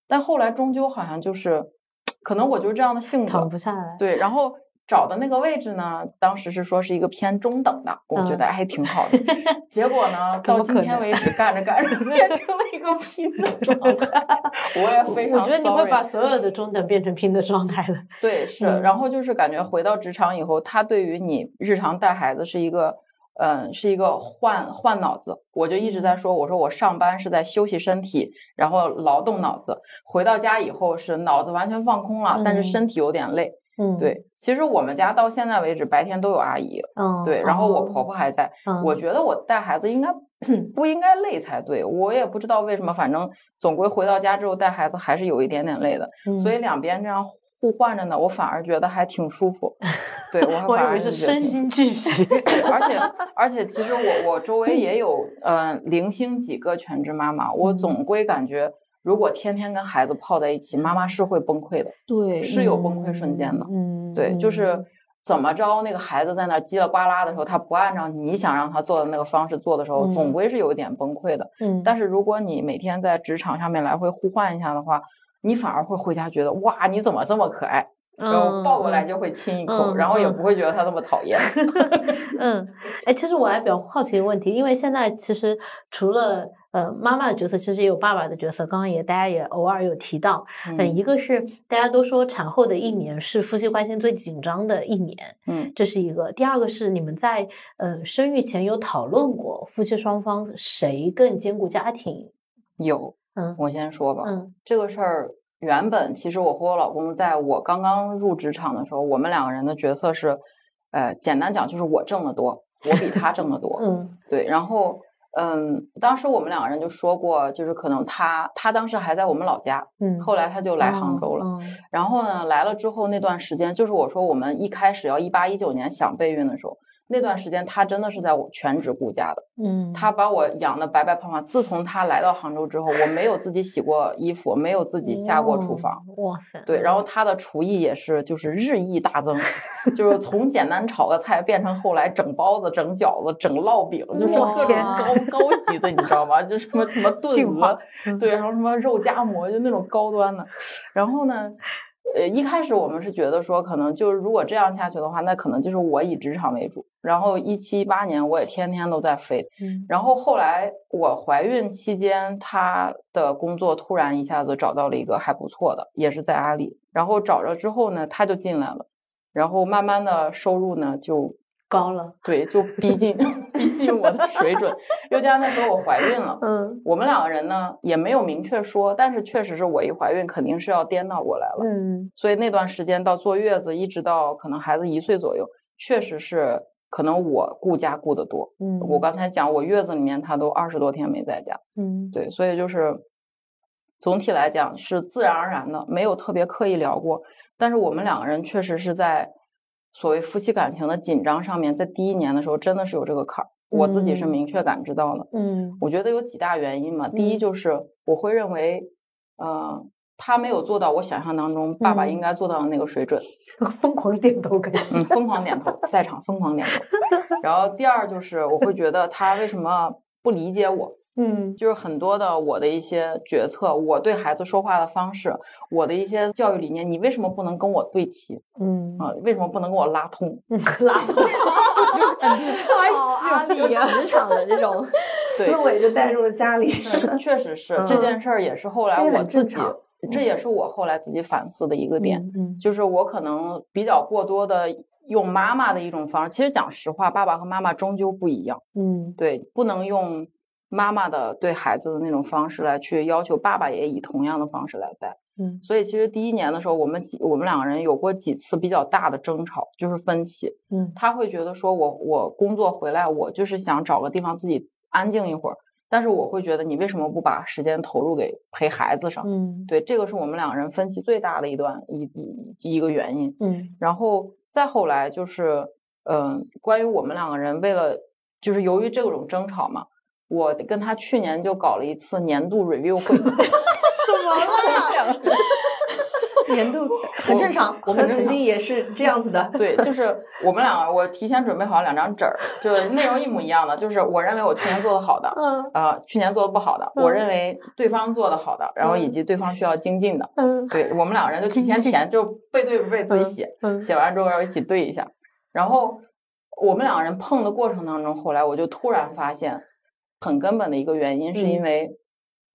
但后来终究好像就是，可能我就是这样的性格躺不，下来，对。然后找的那个位置呢，当时是说是一个偏中等的，我觉得嗯还挺好的。结果呢，到今天为止，干着干着变成了一个拼的 状态。我也非常我觉得你会把所有的中等变成拼的状态的，对，是，嗯然后就是感觉回到职场以后，他对于你日常带孩子是一个，嗯，是一个换换脑子。我就一直嗯在说，我说我上班是在休息身体，然后劳动脑子；回到家以后是脑子完全放空了，但是嗯身体有点累。嗯，，对，其实我们家到现在为止，白天都有阿姨，嗯，对，然后我哦婆婆还在。嗯我觉得我带孩子应该 不应该累才对，我也不知道为什么，反正总归回到家之后带孩子还是有一点点累的。所以嗯两边这样互换着呢，我反而觉得还挺舒服。对我反而为是身心俱疲，而且而且，其实我我周围也有呃零星几个全职妈妈，我嗯总归感觉，如果天天跟孩子泡在一起，妈妈是会崩溃的，对，是有崩溃瞬间的。嗯，对，就是怎么着，那个孩子在那叽里呱啦的时候，他不按照你想让他做的那个方式做的时候，嗯总归是有一点崩溃的。嗯，但是如果你每天在职场上面来回互换一下的话，你反而会回家觉得哇，你怎么这么可爱？然后抱过来就会亲一口，嗯然后也嗯不会觉得他那么讨厌。嗯，哎，其实我还比较好奇一个问题，因为现在其实除了呃妈妈的角色，其实也有爸爸的角色。刚刚也大家也偶尔有提到，嗯，一个是大家都说产后的一年是夫妻关系最紧张的一年，嗯，这是一个。第二个是你们在呃生育前有讨论过夫妻双方谁更兼顾家庭？有，嗯。我先说吧，嗯。这个事儿原本其实我和我老公在我刚刚入职场的时候，我们两个人的角色是，呃，简单讲就是我挣得多，我比他挣得多，嗯。对，然后嗯，当时我们两个人就说过，就是可能他他当时还在我们老家，嗯，后来他就。来杭州了。嗯。然后呢，来了之后那段时间，就是我说我们一开始要一八一九年想备孕的时候，那段时间他真的是在我全职顾家的，嗯，他把我养的白白胖胖。自从他来到杭州之后，我没有自己洗过衣服，没有自己下过厨房。哦，哇塞，对，然后他的厨艺也是就是日益大增，就是从简单炒个菜变成后来整包子、整饺子、整烙饼，就是特别高高级的，你知道吗？就什么什么 炖鹅，对，然后什么肉夹馍，就那种高端的。然后呢，呃，一开始我们是觉得说，可能就是如果这样下去的话，那可能就是我以职场为主。然后一七一八年，我也天天都在飞。嗯然后后来我怀孕期间，他的工作突然一下子找到了一个还不错的，也是在阿里。然后找着之后呢，他就进来了，然后慢慢的收入呢就高了，对就逼近 逼近我的水准。又加上那时候我怀孕了，嗯我们两个人呢也没有明确说，但是确实是我一怀孕肯定是要颠倒过来了。嗯所以那段时间到坐月子，一直到可能孩子一岁左右，确实是可能我顾家顾得多。嗯，我刚才讲，我月子里面他都二十多天没在家，嗯对，所以就是总体来讲是自然而然的，没有特别刻意聊过。但是我们两个人确实是在所谓夫妻感情的紧张上面，在第一年的时候真的是有这个坎儿，我自己是嗯明确感知到的。嗯我觉得有几大原因嘛，第一嗯就是我会认为，呃，他没有做到我想象当中爸爸嗯应该做到的那个水准。疯狂点头感谢，嗯，疯狂点头，在场疯狂点头。然后第二就是我会觉得他为什么不理解我，嗯就是很多的我的一些决策，我对孩子说话的方式，我的一些教育理念，你为什么不能跟我对齐嗯啊、为什么不能跟我拉通？拉通，好阿里就呀，职场的这种思维就带入了家里。确实是这件事儿，也是后来我自己这也是我后来自己反思的一个点。嗯就是我可能比较过多的用妈妈的一种方式，其实讲实话，爸爸和妈妈终究不一样。嗯对，不能用妈妈的对孩子的那种方式来去要求爸爸也以同样的方式来带。嗯所以其实第一年的时候，我们几我们两个人有过几次比较大的争吵，就是分歧。嗯他会觉得说我我工作回来，我就是想找个地方自己安静一会儿，但是我会觉得你为什么不把时间投入给陪孩子上？嗯对，这个是我们两个人分歧最大的一段一一一个原因。嗯然后再后来就是，嗯、关于我们两个人为了，就是由于这种争吵嘛，我跟他去年就搞了一次年度 review 会，什么啦？年度 很正常，我们曾经也是这样子的。对，就是我们两个，我提前准备好两张纸儿，就是内容一模一样的，就是我认为我去年做的好的，嗯呃，去年做的不好的，我认为对方做的好的，然后以及对方需要精进的，嗯对我们两个人就提前填，就背对不背自己写，嗯写完之后要一起对一下。然后我们两个人碰的过程当中，后来我就突然发现，很根本的一个原因是因嗯为，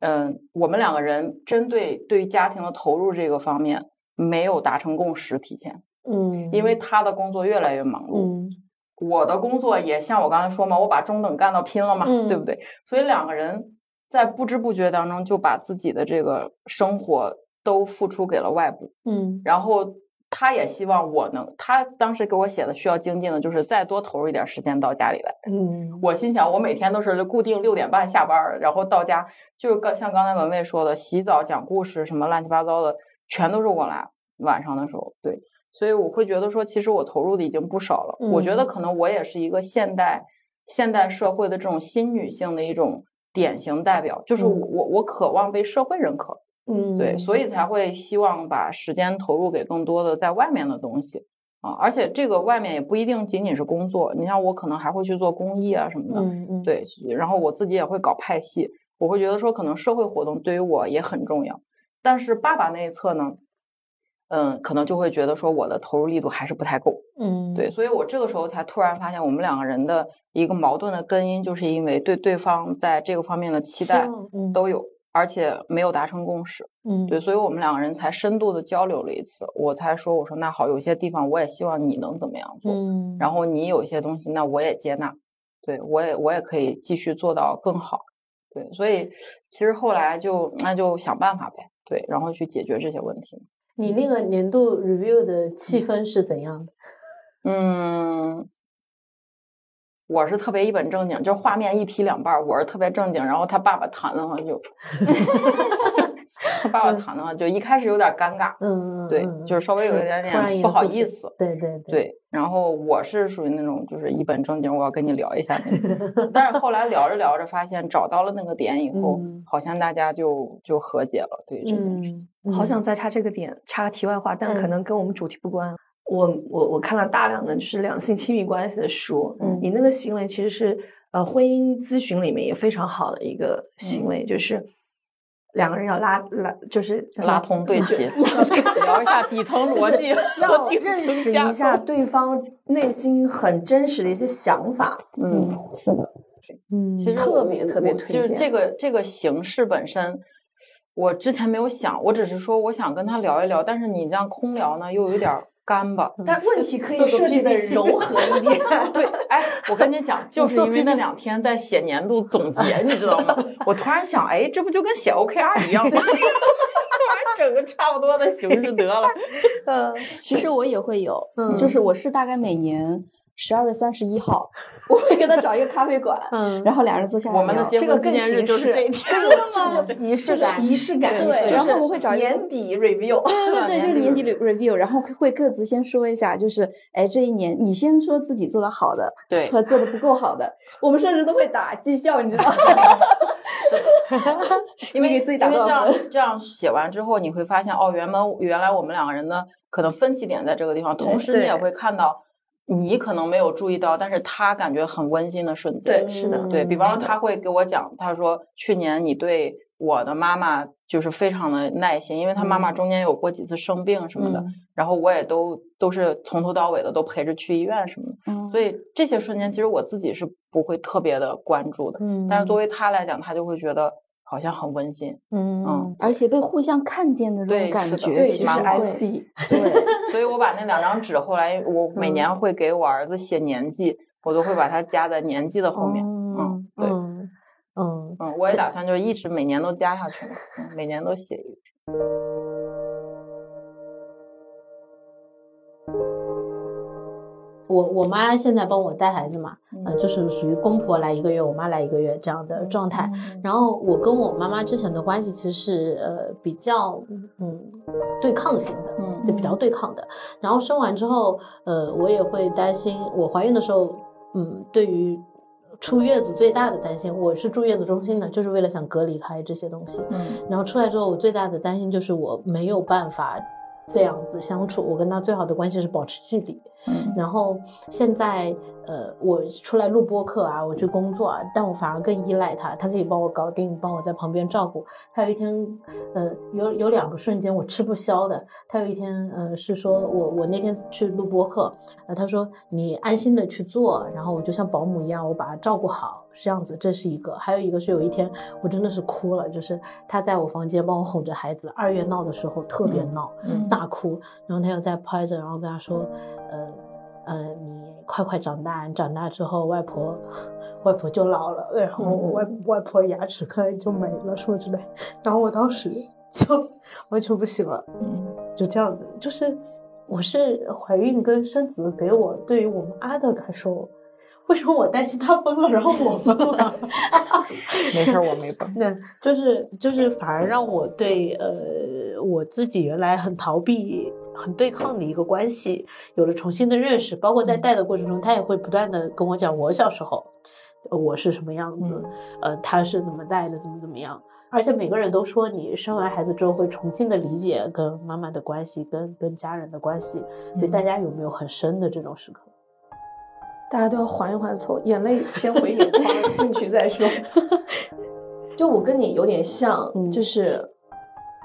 嗯、我们两个人针对对家庭的投入这个方面没有达成共识，提前，嗯，因为他的工作越来越忙碌，嗯。我的工作也像我刚才说嘛，我把中等干到拼了嘛，嗯对不对？所以两个人在不知不觉当中就把自己的这个生活都付出给了外部，嗯。然后他也希望我能，他当时给我写的需要精进的就是再多投入一点时间到家里来。嗯我心想，我每天都是固定六点半下班儿，然后到家就是刚像刚才文蔚说的，洗澡、讲故事什么乱七八糟的，全都是我来。晚上的时候，对，所以我会觉得说，其实我投入的已经不少了。我觉得嗯可能我也是一个现代现代社会的这种新女性的一种典型代表，就是我、嗯我我渴望被社会认可。嗯，对，所以才会希望把时间投入给更多的在外面的东西啊，而且这个外面也不一定仅仅是工作，你像我可能还会去做公益啊什么的，嗯嗯，对，然后我自己也会搞派系，我会觉得说可能社会活动对于我也很重要，但是爸爸那一侧呢，嗯，可能就会觉得说我的投入力度还是不太够，嗯。对，所以我这个时候才突然发现我们两个人的一个矛盾的根因，就是因为对对方在这个方面的期待嗯。都有，而且没有达成共识。嗯对，所以我们两个人才深度的交流了一次，我才说，我说那好，有些地方我也希望你能怎么样做，嗯，然后你有一些东西，那我也接纳，对我也我也可以继续做到更好，对，所以其实后来就那就想办法呗，对，然后去解决这些问题。你那个年度 review 的气氛是怎样的？嗯，我是特别一本正经，就是画面一劈两半儿，我是特别正经，然后他爸爸谈的话就，他爸爸谈的话就一开始有点尴尬，嗯，对，嗯就是稍微有一点点不好意思。对对对，对，然后我是属于那种就是一本正经，我要跟你聊一下那种。但是后来聊着聊着，发现找到了那个点以后，嗯好像大家就就和解了。对这件事，嗯，好想再插这个点，插个题外话，但可嗯能跟我们主题不关。我我我看了大量的就是两性亲密关系的书，嗯你那个行为其实是呃婚姻咨询里面也非常好的一个行为，就是两个人要拉拉，就是拉通对齐，聊一下底层逻辑要认识一下。对方内心很真实的一些想法。嗯，是的嗯，其实特别特别推荐就是这个这个形式本身，我之前没有想，我只是说我想跟他聊一聊，但是你这样空聊呢，又有点儿干巴。但问题可以设计的柔和一点。对，哎，我跟你讲，就是做因为那两天在写年度总结，你知道吗？我突然想，哎，这不就跟写 OKR 一样吗？反正整个差不多的形式得了。嗯其实我也会有，嗯就是我是大概每年十二月三十一号，我会给他找一个咖啡馆，嗯，然后俩人坐下来我们的聊结婚纪这个更念日就是形式这一 天，真的吗？仪式感，仪式感，对然后我会找一个年底 review。对对对，就是年年底的 review，然后会各自先说一下，就是哎，这一年你先说自己做的好的，对和做的不够好的，我们甚至都会打绩效，你知道吗？因为你给自己打因为这样多少分？这样写完之后，你会发现哦，原本原来我们两个人呢可能分歧点在这个地方，同时你也会看到你可能没有注意到，但是他感觉很温馨的瞬间。对，是的，对比方说，他会给我讲，他说去年你对我的妈妈就是非常的耐心，因为他妈妈中间有过几次生病什么的，嗯。然后我也都都是从头到尾的都陪着去医院什么的，嗯。所以这些瞬间其实我自己是不会特别的关注的，嗯，但是作为他来讲，他就会觉得好像很温馨，嗯嗯而且被互相看见的那种感觉，对，就是其实会 I see。对，所以我把那两张纸后来我每年会给我儿子写年纪，我都会把它加在年纪的后面，嗯对嗯嗯嗯，我也打算就一直每年都加下去每年都写一个。我我妈现在帮我带孩子嘛，嗯呃，就是属于公婆来一个月，我妈来一个月这样的状态。然后我跟我妈妈之前的关系其实是呃比较嗯对抗型的，嗯就比较对抗的。然后生完之后，呃，我也会担心，我怀孕的时候，嗯，对于出月子最大的担心，我是住月子中心的，就是为了想隔离开这些东西。嗯然后出来之后，我最大的担心就是我没有办法这样子相处，我跟他最好的关系是保持距离。然后现在，呃，我出来录播课啊，我去工作啊，但我反而更依赖他，他可以帮我搞定，帮我在旁边照顾。他有一天，呃，有有两个瞬间我吃不消的。他有一天，呃，是说我我那天去录播课，呃，他说你安心的去做，然后我就像保姆一样，我把他照顾好，是这样子，这是一个。还有一个是有一天我真的是哭了，就是他在我房间帮我哄着孩子，二月闹的时候特别闹，嗯大哭，然后他又在拍着，然后跟他说，呃呃，你快快长大，长大之后外婆外婆就老了，然后嗯外外婆牙齿可能就没了什么之类，然后我当时就完全不行了，嗯就这样子，就是我是怀孕跟生子给我对于我妈的感受。为什么我担心她崩了，然后我崩了？没事，我没崩。对，就是就是反而让我对呃我自己原来很逃避、很对抗的一个关系有了重新的认识。包括在带的过程中，他也会不断的跟我讲我小时候呃我是什么样子，呃，他是怎么带的，怎么怎么样。而且每个人都说，你生完孩子之后会重新的理解跟妈妈的关系，跟跟家人的关系。对大家有没有很深的这种时刻？大家都要缓一缓从，眼泪先回眼眶，进去再说。就我跟你有点像，嗯就是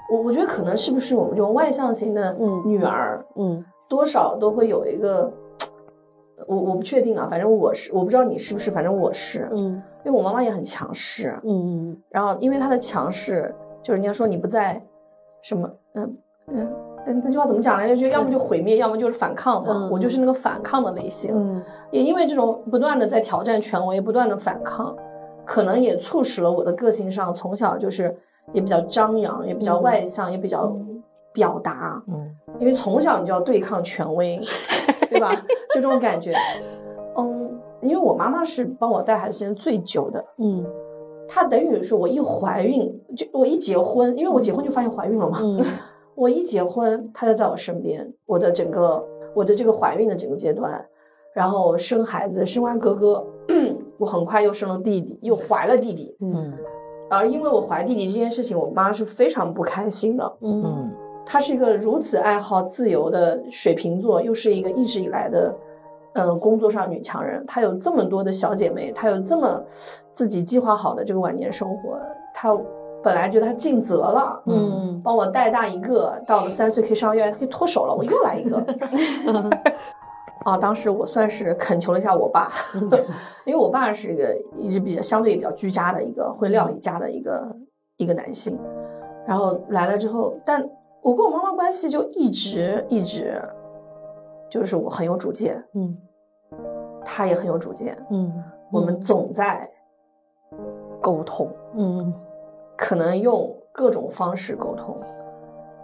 我我觉得可能是不是我们这种外向型的嗯女儿，嗯多少都会有一个，我我不确定啊，反正我是我不知道你是不是，反正我是，嗯因为我妈妈也很强势，嗯然后因为她的强势，就是人家说你不在什么，嗯嗯。嗯，那句话怎么讲来着？就要么就毁灭，要么就是反抗嘛。嗯我就是那个反抗的类型。嗯也因为这种不断的在挑战权威，不断的反抗，可能也促使了我的个性上从小就是也比较张扬，也比较外向，也比较表达。嗯因为从小你就要对抗权威，对吧？就这种感觉。嗯，因为我妈妈是帮我带孩子时间最久的，嗯她等于说我一怀孕就我一结婚，因为我结婚就发现怀孕了嘛，嗯 我一结婚，她就在我身边，我的整个我的这个怀孕的整个阶段，然后生孩子，生完哥哥，我很快又生了弟弟，又怀了弟弟，嗯而因为我怀弟弟这件事情，我妈是非常不开心的。嗯嗯她是一个如此爱好自由的水瓶座，又是一个一直以来的，呃，工作上女强人。她有这么多的小姐妹，她有这么自己计划好的这个晚年生活，她本来觉得她尽责了，嗯帮我带大一个，到了三岁可以上幼儿园，可以脱手了，我又来一个。啊，当时我算是恳求了一下我爸，因为我爸是一个一直比较相对比较居家的一个会料理家的一个一个男性，然后来了之后，但我跟我妈妈关系就一直一直，就是我很有主见，嗯。他也很有主见，嗯。我们总在沟通，嗯可能用各种方式沟通。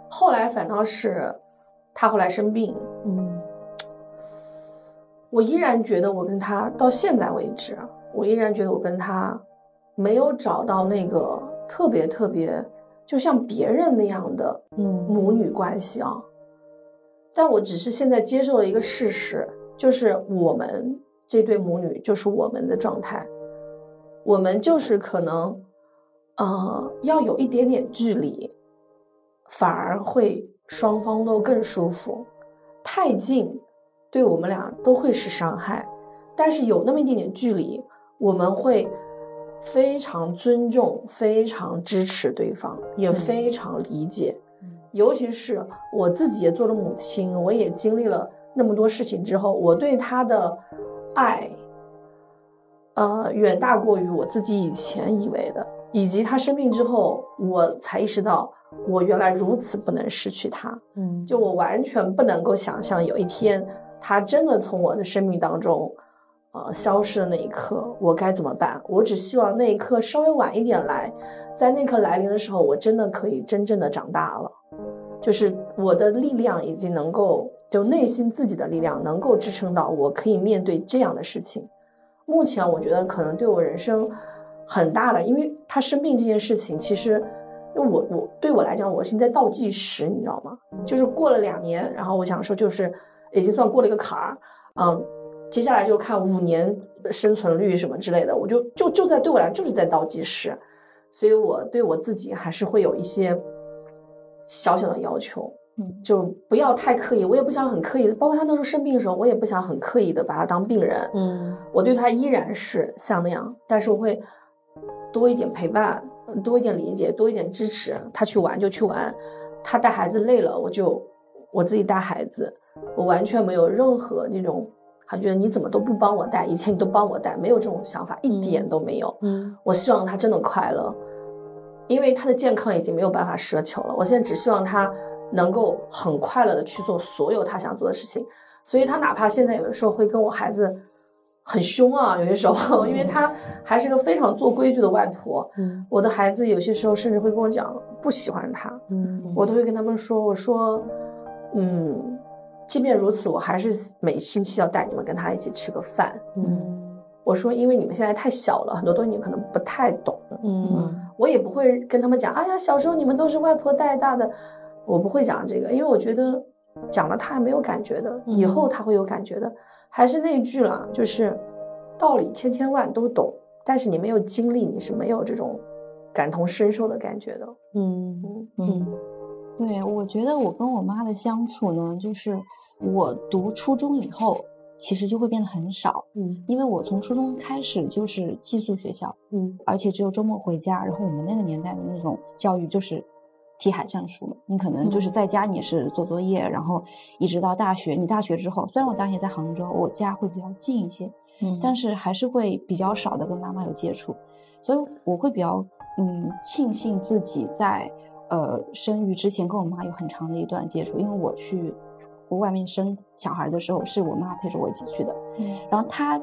后来反倒是他后来生病，嗯我依然觉得我跟他到现在为止，我依然觉得我跟他没有找到那个特别特别就像别人那样的嗯母女关系啊。但我只是现在接受了一个事实，就是我们这对母女就是我们的状态，我们就是可能，呃，要有一点点距离，反而会双方都更舒服。太近，对我们俩都会是伤害，但是有那么一点点距离，我们会非常尊重、非常支持对方，也非常理解。尤其是我自己也做了母亲，我也经历了那么多事情之后，我对他的爱，呃，远大过于我自己以前以为的。以及他生病之后，我才意识到，我原来如此不能失去他。嗯就我完全不能够想象有一天他真的从我的生命当中，呃，消失的那一刻，我该怎么办？我只希望那一刻稍微晚一点来，在那刻来临的时候，我真的可以真正的长大了，就是我的力量已经能够，就内心自己的力量能够支撑到我可以面对这样的事情。目前我觉得可能对我人生很大的，因为他生病这件事情，其实。因为我我对我来讲，我现在倒计时，你知道吗？就是过了两年，然后我想说，就是已经算过了一个坎儿，嗯，接下来就看五年生存率什么之类的，我就就就在对我来讲就是在倒计时，所以我对我自己还是会有一些小小的要求，嗯，就不要太刻意，我也不想很刻意的，包括他那时候生病的时候，我也不想很刻意的把他当病人，嗯我对他依然是像那样，但是我会多一点陪伴，多一点理解，多一点支持。他去玩就去玩，他带孩子累了，我就我自己带孩子，我完全没有任何那种，他觉得你怎么都不帮我带，以前你都帮我带，没有这种想法，一点都没有。嗯我希望他真的快乐，因为他的健康已经没有办法奢求了。我现在只希望他能够很快乐的去做所有他想做的事情。所以他哪怕现在有的时候会跟我孩子很凶啊，有些时候，因为他还是个非常做规矩的外婆。嗯我的孩子有些时候甚至会跟我讲不喜欢他，嗯我都会跟他们说，我说，嗯，即便如此，我还是每星期要带你们跟他一起吃个饭。嗯我说，因为你们现在太小了，很多东西你可能不太懂。嗯我也不会跟他们讲，哎呀，小时候你们都是外婆带大的，我不会讲这个，因为我觉得讲了他还没有感觉的，以后他会有感觉的。还是那句啦，就是道理千千万都懂，但是你没有经历，你是没有这种感同身受的感觉的。嗯嗯嗯对，我觉得我跟我妈的相处呢，就是我读初中以后，其实就会变得很少，嗯因为我从初中开始就是寄宿学校，嗯而且只有周末回家。然后我们那个年代的那种教育就是题海战术嘛，你可能就是嗯在家你也是做作业，然后一直到大学。你大学之后，虽然我大学在杭州，我家会比较近一些，嗯但是还是会比较少的跟妈妈有接触，所以我会比较嗯庆幸自己在呃生育之前跟我妈有很长的一段接触，因为我去外面生小孩的时候是我妈陪着我一起去的，嗯。然后她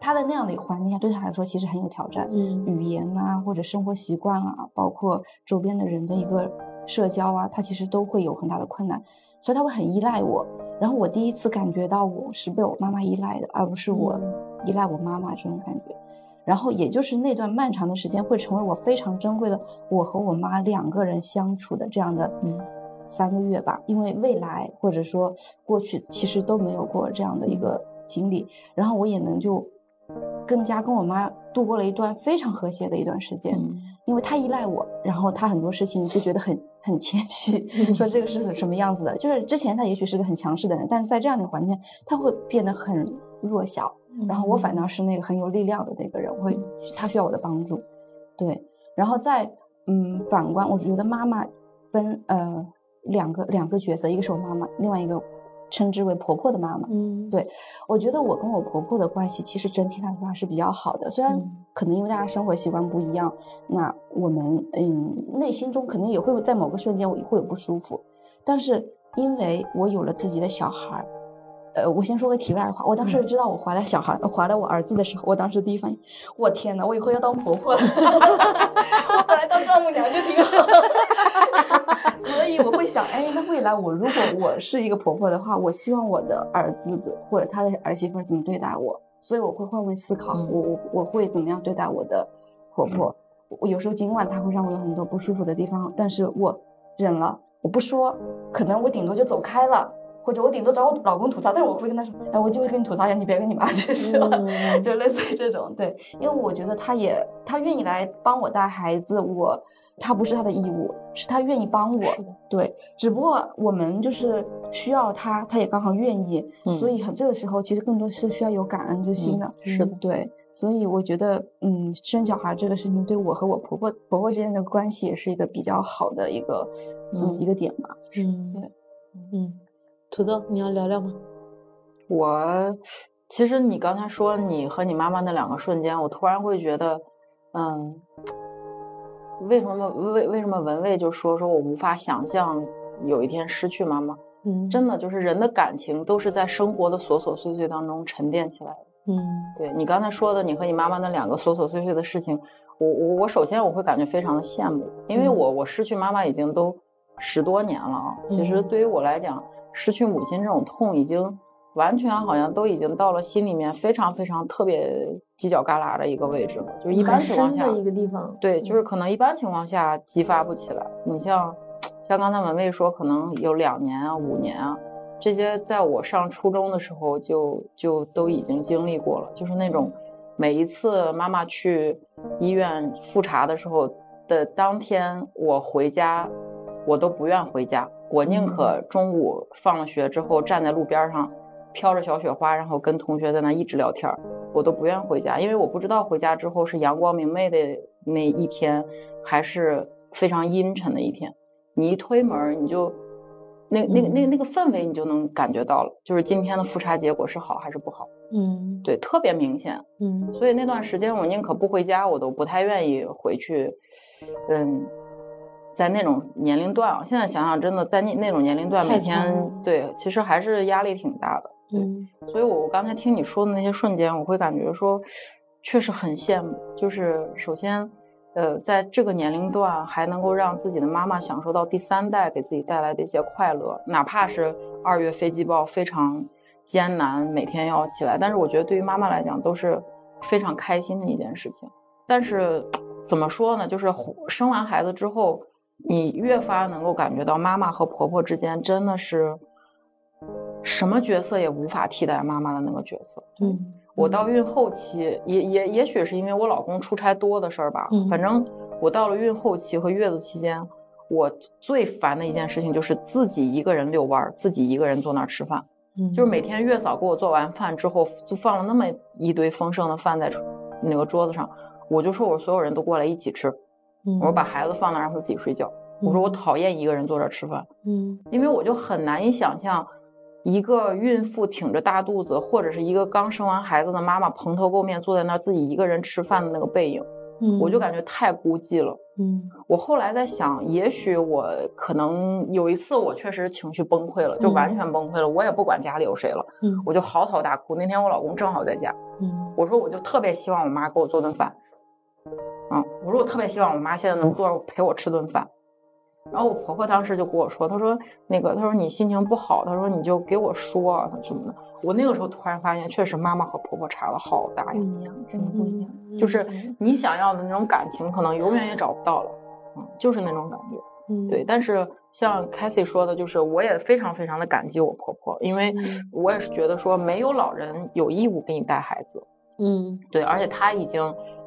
她在那样的一个环境下，对她来说其实很有挑战，嗯。语言啊或者生活习惯啊，包括周边的人的一个社交啊，她其实都会有很大的困难，所以她会很依赖我。然后我第一次感觉到我是被我妈妈依赖的，而不是我依赖我妈妈这种感觉。然后也就是那段漫长的时间，会成为我非常珍贵的我和我妈两个人相处的这样的嗯三个月吧。因为未来或者说过去其实都没有过这样的一个经历，然后我也能就更加跟我妈度过了一段非常和谐的一段时间。嗯因为她依赖我，然后她很多事情就觉得很很谦虚，说这个是什么样子的。就是之前她也许是个很强势的人，但是在这样的环境，她会变得很弱小，然后我反倒是那个很有力量的那个人，我会他需要我的帮助，对。然后再嗯反观，我觉得妈妈分呃两个两个角色，一个是我妈妈，另外一个称之为婆婆的妈妈。嗯。对。我觉得我跟我婆婆的关系其实整体来说还是比较好的，虽然嗯。可能因为大家生活习惯不一样，那我们嗯内心中可能也会在某个瞬间我会有不舒服，但是因为我有了自己的小孩儿，呃，我先说个题外话，我当时知道我怀了小孩，怀了我儿子的时候，我当时第一反应，我天呐，我以后要当婆婆了，我本来当丈母娘就挺好。所以我会想，哎，那未来我如果我是一个婆婆的话，我希望我的儿子的或者他的儿媳妇怎么对待我，所以我会换位思考，嗯我我我会怎么样对待我的婆婆。我有时候尽管她会让我有很多不舒服的地方，但是我忍了，我不说，可能我顶多就走开了。或者我顶多找我老公吐槽，但是我会跟他说，哎，我就会跟你吐槽一下，你别跟你妈解释了？嗯 就类似于这种，对，因为我觉得他也他愿意来帮我带孩子，我他不是他的义务，是他愿意帮我，对，只不过我们就是需要他，他也刚好愿意，嗯所以很这个时候其实更多是需要有感恩之心的，是的。对，所以我觉得，嗯，生小孩这个事情对我和我婆婆婆婆之间的关系也是一个比较好的一个，嗯，嗯一个点吧，嗯。对，嗯，土豆，你要聊聊吗？我其实你刚才说你和你妈妈那两个瞬间，我突然会觉得，嗯，为什么为为什么文蔚就说说我无法想象有一天失去妈妈？嗯，真的就是人的感情都是在生活的琐琐碎碎当中沉淀起来的。嗯对你刚才说的，你和你妈妈那两个琐琐碎碎的事情，我我我首先我会感觉非常的羡慕，因为嗯我我失去妈妈已经都十多年了啊。其实嗯对于我来讲，失去母亲这种痛已经完全好像都已经到了心里面非常非常特别犄角旮旯的一个位置了，就是一般情况下一个地方，对，嗯就是可能一般情况下激发不起来。你像像刚才文蔚说，可能有两年啊、五年啊，这些在我上初中的时候就就都已经经历过了，就是那种每一次妈妈去医院复查的时候的当天，我回家我都不愿回家，我宁可中午放了学之后站在路边上。飘着小雪花，然后跟同学在那一直聊天，我都不愿回家，因为我不知道回家之后是阳光明媚的那一天，还是非常阴沉的一天。你一推门，你就那那个那个那个氛围，你就能感觉到了，就是今天的复查结果是好还是不好，嗯对，特别明显。嗯所以那段时间我宁可不回家，我都不太愿意回去。嗯，在那种年龄段啊，现在想想，真的在那那种年龄段，每天对，其实还是压力挺大的。对嗯所以我刚才听你说的那些瞬间，我会感觉说，确实很羡慕。就是首先，呃，在这个年龄段还能够让自己的妈妈享受到第三代给自己带来的一些快乐，哪怕是二月飞机报非常艰难，每天要起来，但是我觉得对于妈妈来讲都是非常开心的一件事情。但是怎么说呢？就是生完孩子之后，你越发能够感觉到妈妈和婆婆之间真的是。什么角色也无法替代妈妈的那个角色。嗯，我到孕后期，也也也许是因为我老公出差多的事儿吧，嗯反正我到了孕后期和月子期间，我最烦的一件事情就是自己一个人遛弯儿，自己一个人坐那儿吃饭。嗯就是每天月嫂给我做完饭之后，就放了那么一堆丰盛的饭在那个桌子上，我就说我所有人都过来一起吃，嗯我说把孩子放那儿让他自己睡觉。我说我讨厌一个人坐这儿吃饭，嗯。因为我就很难以想象，一个孕妇挺着大肚子，或者是一个刚生完孩子的妈妈蓬头垢面坐在那儿自己一个人吃饭的那个背影，嗯，我就感觉太孤寂了。嗯。我后来在想，也许我可能有一次我确实情绪崩溃了，就嗯。完全崩溃了，我也不管家里有谁了，嗯。我就嚎啕大哭。那天我老公正好在家，嗯。我说我就特别希望我妈给我做顿饭，嗯，我说我特别希望我妈现在能坐着陪我吃顿饭。然后我婆婆当时就跟我说，她说那个，她说你心情不好，她说你就给我说啊什么的。我那个时候突然发现，确实妈妈和婆婆差了好大呀不，一样，真的不一样。就是你想要的那种感情，可能永远也找不到了。嗯，就是那种感觉。嗯对，但是像 c a t h y 说的，就是我也非常非常的感激我婆婆，因为我也是觉得说，没有老人有义务给你带孩子。嗯对，而且她已经，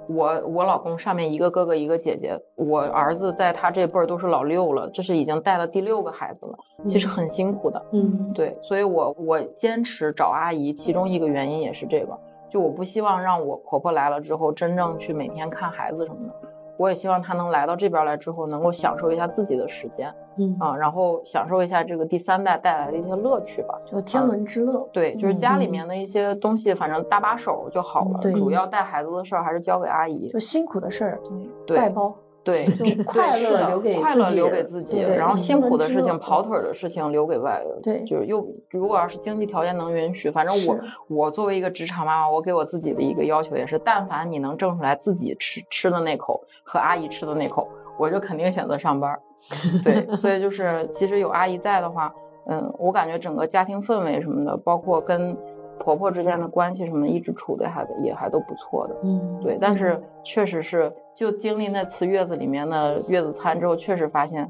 我我老公上面一个哥哥一个姐姐，我儿子在他这辈儿都是老六了，这是已经带了第六个孩子了，其实很辛苦的。嗯对，所以我我坚持找阿姨，其中一个原因也是这个，就我不希望让我婆婆来了之后，真正去每天看孩子什么的。我也希望她能来到这边来之后，能够享受一下自己的时间嗯啊，然后享受一下这个第三代带来的一些乐趣吧。就天伦之乐。对，就是家里嗯面的一些东西，反正搭把手就好了。对主要带孩子的事儿还是交给阿姨。就辛苦的事儿，对外包。对，就快乐的留给快乐留给自己，然后嗯辛苦的事情、跑腿儿的事情留给外人。对就是又如果要是经济条件能允许，反正我我作为一个职场妈妈，我给我自己的一个要求也是，但凡你能挣出来自己吃吃的那口和阿姨吃的那口，我就肯定选择上班儿。对，所以就是其实有阿姨在的话，嗯，我感觉整个家庭氛围什么的，包括跟婆婆之间的关系什么的，一直处的还也还都不错的。嗯对，但是确实是，就经历那次月子里面的月子餐之后，确实发现，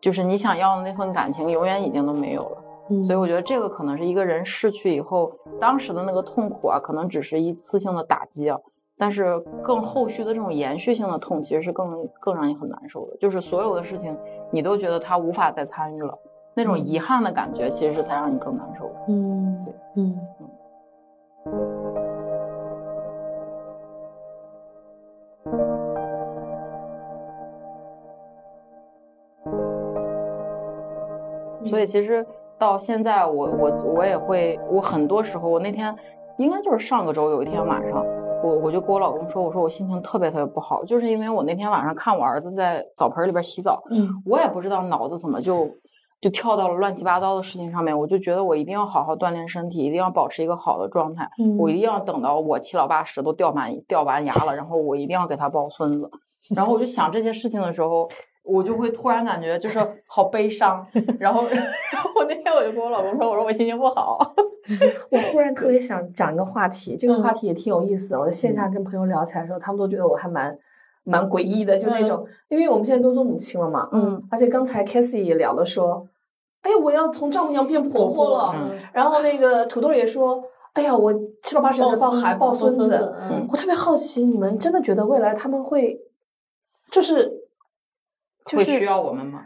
就是你想要的那份感情，永远已经都没有了。嗯所以我觉得这个可能是一个人逝去以后，当时的那个痛苦啊，可能只是一次性的打击啊，但是更后续的这种延续性的痛，其实是更更让你很难受的。就是所有的事情，你都觉得他无法再参与了，那种遗憾的感觉，其实是才让你更难受的。嗯对嗯所以其实到现在我，我我也会，我很多时候，我那天应该就是上个周有一天晚上，我我就跟我老公说，我说我心情特别特别不好，就是因为我那天晚上看我儿子在澡盆里边洗澡，嗯我也不知道脑子怎么就就跳到了乱七八糟的事情上面，我就觉得我一定要好好锻炼身体，一定要保持一个好的状态，嗯我一定要等到我七老八十都掉满掉完牙了，然后我一定要给他抱孙子。然后我就想这些事情的时候，我就会突然感觉就是好悲伤。然后，然后我那天我就跟我老公说，我说我心情不好。我忽然特别想讲一个话题，这个嗯话题也挺有意思的。我在线下跟朋友聊起来的时候，他们都觉得我还蛮蛮诡异的，就那种，因为我们现在都做母亲了嘛，嗯，而且刚才 c a s s i e 也聊了说，哎呀，我要从丈母娘变婆婆了。嗯然后那个土豆也说，哎呀，我七老八十在抱孩抱孙子。嗯我特别好奇，你们真的觉得未来他们会，就是，就会需要我们吗？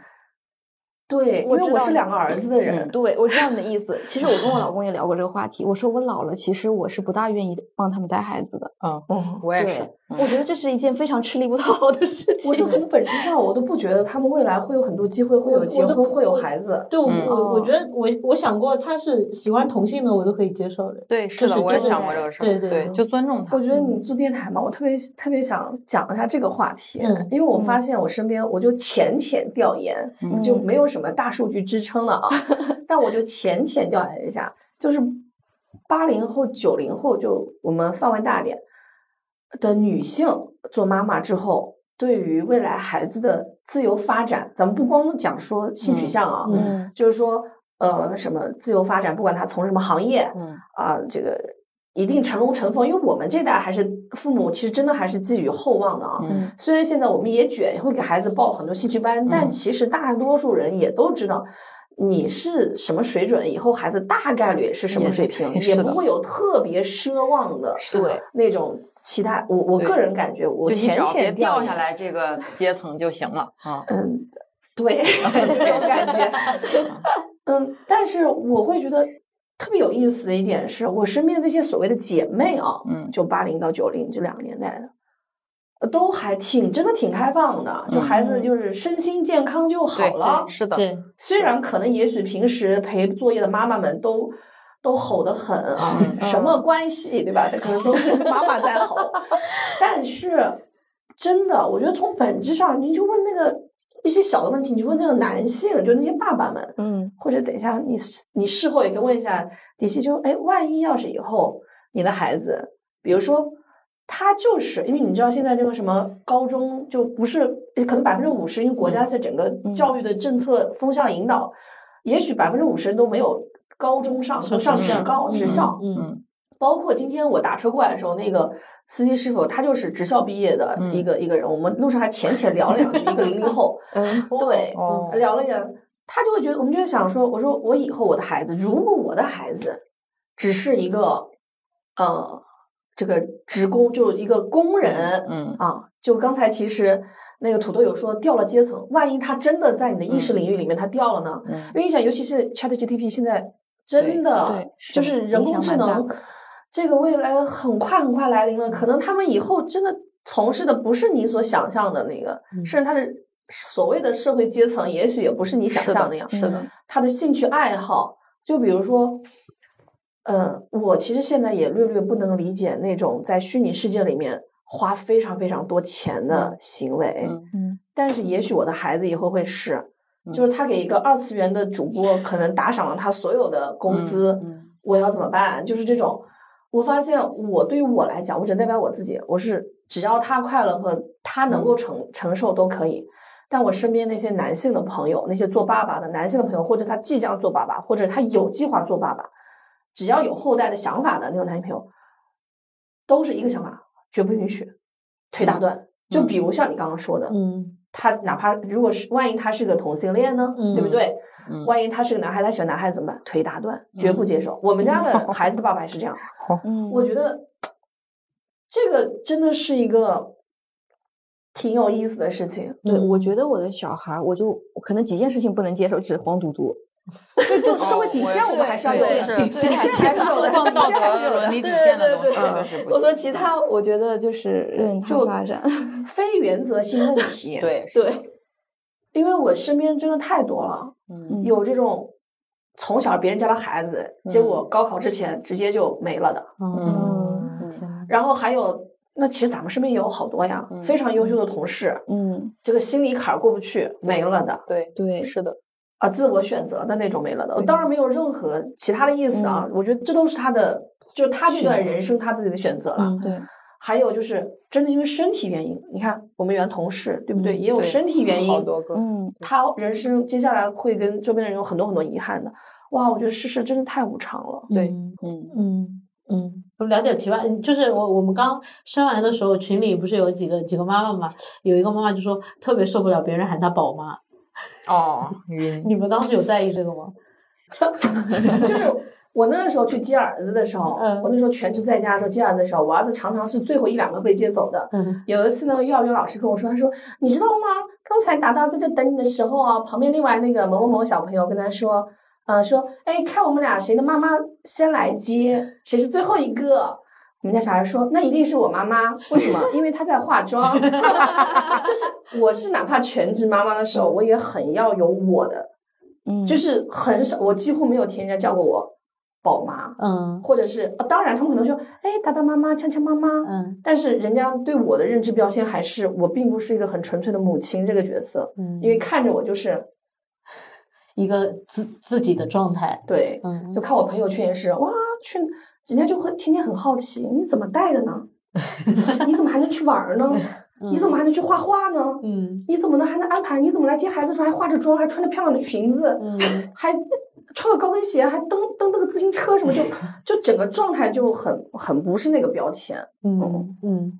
对，因为我是两个儿子的人，对，我知道你的意思。其实我跟我老公也聊过这个话题。我说我老了，其实我是不大愿意帮他们带孩子的。嗯，嗯，我也是。我觉得这是一件非常吃力不讨好的事情。我是从本质上，我都不觉得他们未来会有很多机会，会有结婚，会有孩子。对，我嗯我我哦觉得我我想过，他是喜欢同性的，我都可以接受的。对，是的，我也想过这个事儿。对对对，就尊重他我。觉得你做电台嘛，我特别特别想讲一下这个话题，嗯因为我发现我身边，我就浅浅调研，嗯就没有什么大数据支撑的啊，但我就浅浅调研一下，就是八零后、九零后，就我们范围大点的女性做妈妈之后，对于未来孩子的自由发展，咱们不光讲说性取向啊，嗯就是说呃什么自由发展，不管他从事什么行业，嗯啊，这个一定成龙成凤，因为我们这代还是父母，其实真的还是寄予厚望的啊。嗯虽然现在我们也卷，也会给孩子报很多兴趣班，但嗯其实大多数人也都知道。你是什么水准，以后孩子大概率是什么水平，也不会有特别奢望的对，那种期待。我我个人感觉，我浅浅掉下，来这个 阶层就行了啊。嗯，对，这种感觉。嗯，但是我会觉得特别有意思的一点是，我身边的那些所谓的姐妹啊，嗯就八零到九零这两个年代的，呃都还挺真的挺开放的，就孩子就是身心健康就好了对，。是的，对，虽然可能也许平时陪作业的妈妈们都。都吼得很啊，什么关系对吧？这可能都是妈妈在吼，但是真的，我觉得从本质上，你就问那个一些小的问题，你就问那个男性，就那些爸爸们，嗯，或者等一下你你事后也可以问一下迪西，就哎，万一要是以后你的孩子，比如说他就是因为你知道现在这个什么高中就不是可能百分之五十，因为国家在整个教育的政策风向引导，也许百分之五十都没有高中上，都上职高职校。嗯。包括今天我打车过来的时候，那个司机师傅他就是职校毕业的一个、一个人，我们路上还浅浅聊了两句，一个零零后，嗯。对，哦聊了聊，他就会觉得，我们就在想说，我说我以后我的孩子，如果我的孩子只是一个呃这个职工，就是一个工人，嗯。啊，就刚才其实那个土豆有说掉了阶层，万一他真的在你的意识领域里面他掉了呢？嗯？因为你想，尤其是 Chat GPT 现在真的就是人工智能这个未来很快很快来临了，可能他们以后真的从事的不是你所想象的那个，嗯。甚至他的所谓的社会阶层，也许也不是你想象那样。是的，他的兴趣爱好，就比如说，呃，我其实现在也略略不能理解那种在虚拟世界里面花非常非常多钱的行为，嗯。嗯。但是也许我的孩子以后会是，嗯就是他给一个二次元的主播可能打赏了他所有的工资，嗯。我要怎么办？就是这种，我发现我对于我来讲，我只代表我自己，我是只要他快乐和他能够承、承受都可以。但我身边那些男性的朋友，那些做爸爸的男性的朋友，或者他即将做爸爸，或者他有计划做爸爸，只要有后代的想法的那种男性朋友，都是一个想法，绝不允许腿打断。就比如像你刚刚说的，嗯他哪怕如果是万一他是个同性恋呢，嗯对不对？嗯万一他是个男孩，他喜欢男孩子怎么办？腿打断，绝不接受。我们家的 孩子的爸爸也是这样，嗯，我觉得这个真的是一个挺有意思的事情。对，我觉得我的小孩，我就可能几件事情不能接受，就是黄赌毒。就就社会底线，我们还是要有。底线还是有的，放道底线还是有的德伦理底线的东西对确实不我说。其他，我觉得就是任他就发展。非原则性问题。，对对，因为我身边真的太多了，嗯有这种从小别人家的孩子，结果高考之前直接就没了的。嗯，嗯，然后还有，那其实咱们身边也有好多呀，嗯非常优秀的同事，嗯，这个心理坎儿过不去，没了的。对对，是的，啊，自我选择的那种没了的，我当然没有任何其他的意思啊。我觉得这都是他的，就是他这段人生他自己的选择了。嗯对，还有就是真的因为身体原因，你看我们原同事对不对？嗯也有身体原因，好多个。嗯，他人生接下来会跟周边的人有很多很多遗憾的。哇，我觉得世事真的太无常了。对嗯嗯嗯嗯，我们聊点题外，嗯就是我我们刚生完的时候，群里不是有几个几个妈妈嘛，有一个妈妈就说特别受不了别人喊她宝妈，哦，晕。你们当时有在意这个吗？就是我那个时候去接儿子的时候，嗯我那时候全职在家的时候接儿子的时候，我儿子常常是最后一两个被接走的。嗯有一次呢，幼儿园老师跟我说，他说：“你知道吗？刚才达达在这等你的时候啊，旁边另外那个某某某小朋友跟他说，呃，说，哎，看我们俩谁的妈妈先来接，谁是最后一个。”我们家小孩说：“那一定是我妈妈，为什么？因为她在化妆。就是我是哪怕全职妈妈的时候，我也很要有我的，嗯，就是很少，我几乎没有听人家叫过我宝妈，嗯或者是、呃当然他们可能说，哎，达达妈妈，锵锵妈妈，嗯但是人家对我的认知标签还是我并不是一个很纯粹的母亲这个角色，嗯，因为看着我就是一个自自己的状态，对，嗯就看我朋友圈也是哇，去人家就会天天很好奇，你怎么带的呢？你怎么还能去玩儿呢？你怎么还能去画画呢？嗯你怎么能还能安排？你怎么来接孩子的时候还化着妆，还穿着漂亮的裙子，嗯 还穿个高跟鞋，还蹬蹬那个自行车什么，就就整个状态就很很不是那个标签。嗯嗯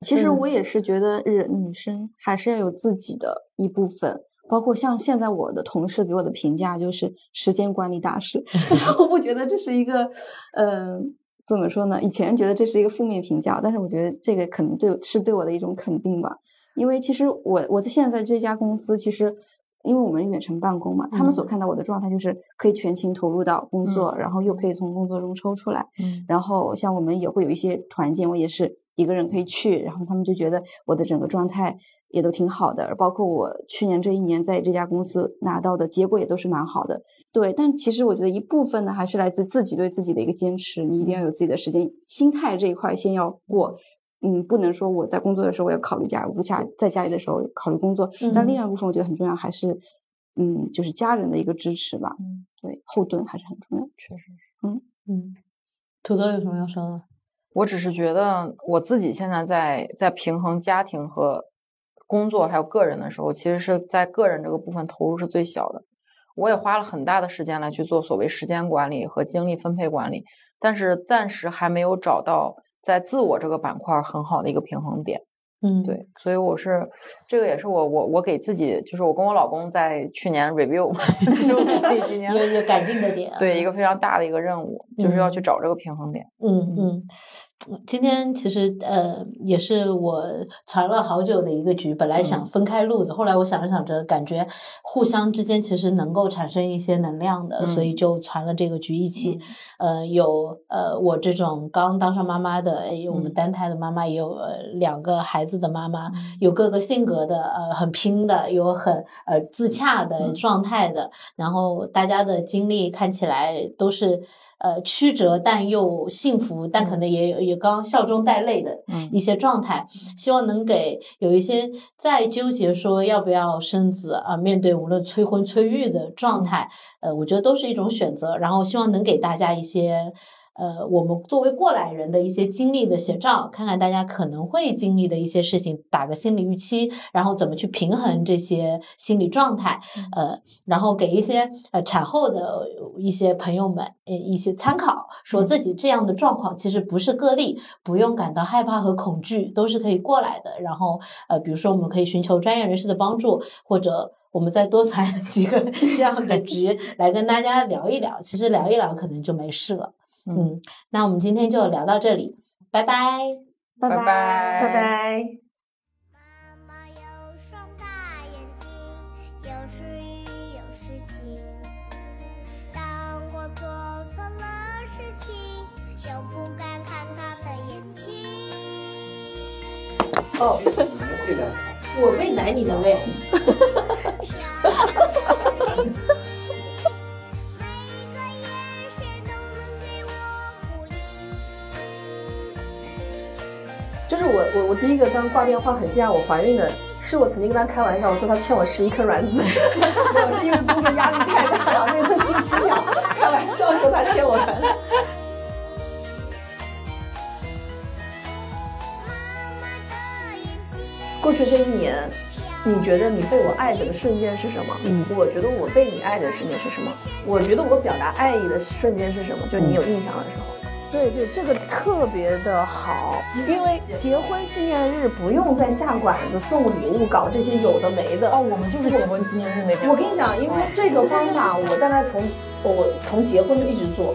其实嗯我也是觉得，人女生还是要有自己的一部分，包括像现在我的同事给我的评价就是时间管理大师，但是我不觉得这是一个，呃，怎么说呢？以前觉得这是一个负面评价，但是我觉得这个可能对是对我的一种肯定吧，因为其实我我在现在这家公司，其实因为我们远程办公嘛，他们所看到我的状态就是可以全情投入到工作，然后又可以从工作中抽出来，嗯。然后像我们也会有一些团建，我也是一个人可以去，然后他们就觉得我的整个状态也都挺好的，包括我去年这一年在这家公司拿到的结果也都是蛮好的。对，但其实我觉得一部分呢，还是来自自己对自己的一个坚持，你一定要有自己的时间，心态这一块先要过。嗯，不能说我在工作的时候我要考虑家，我家在家里的时候考虑工作，但另外一部分我觉得很重要，还是嗯，就是家人的一个支持吧。对，后盾还是很重要。确实，嗯嗯，土豆有什么要说的？我只是觉得我自己现在在在平衡家庭和工作还有个人的时候，其实是在个人这个部分投入是最小的。我也花了很大的时间来去做所谓时间管理和精力分配管理，但是暂时还没有找到在自我这个板块很好的一个平衡点。嗯，对，所以我是这个也是我我我给自己，就是我跟我老公在去年 review，就是我给自己今年有有改进的点。对一个非常大的一个任务，就是要去嗯找这个平衡点。嗯嗯，今天其实呃也是我传了好久的一个局，本来想嗯。分开录的，后来我想着想着，感觉互相之间其实能够产生一些能量的，所以嗯。就传了这个局一起。呃，有呃我这种刚当上妈妈的，哎有我们嗯。单胎的妈妈，也有呃两个孩子的妈妈，有各个性格的，呃很拼的，有很呃自洽的嗯。状态的，然后大家的经历看起来都是呃曲折，但又幸福，但可能也有也刚笑中带泪的嗯一些状态。希望能给有一些在纠结说要不要生子啊，面对无论催婚催育的状态，呃，我觉得都是一种选择。然后希望能给大家一些。呃，我们作为过来人的一些经历的写照，看看大家可能会经历的一些事情，打个心理预期，然后怎么去平衡这些心理状态，呃，然后给一些呃产后的一些朋友们呃一些参考，说自己这样的状况其实不是个例，不用感到害怕和恐惧，都是可以过来的。然后呃，比如说我们可以寻求专业人士的帮助，或者。我们再多传 几个这样的 局来跟大家聊一聊，其实聊一聊可能就没事了。嗯嗯，那我们今天就聊到这里，拜拜。拜拜拜拜拜。妈妈有双大眼睛，有时雨有时晴。当我做错了事情，就不敢看她的眼睛。哦，这个我喂奶，你能喂？是我我我第一个刚挂电话很惊讶我怀孕的，是我曾经跟他开玩笑，我说他欠我十一颗卵子，没有是因为工作压力太大了，那次第十秒开玩笑说他欠我卵子。过去这一年，你觉得你被我爱着的瞬间是什么？嗯，我觉得我被你爱的瞬间是什么？我觉得我表达爱意的瞬间是什么？就你有印象的时候。对对，这个特别的好，因为结婚纪念日不用再下馆子送礼物，搞这些有的没的。哦，我们就是结婚纪念日那天。我跟你讲，因为这个方法我大概从我从结婚就一直做，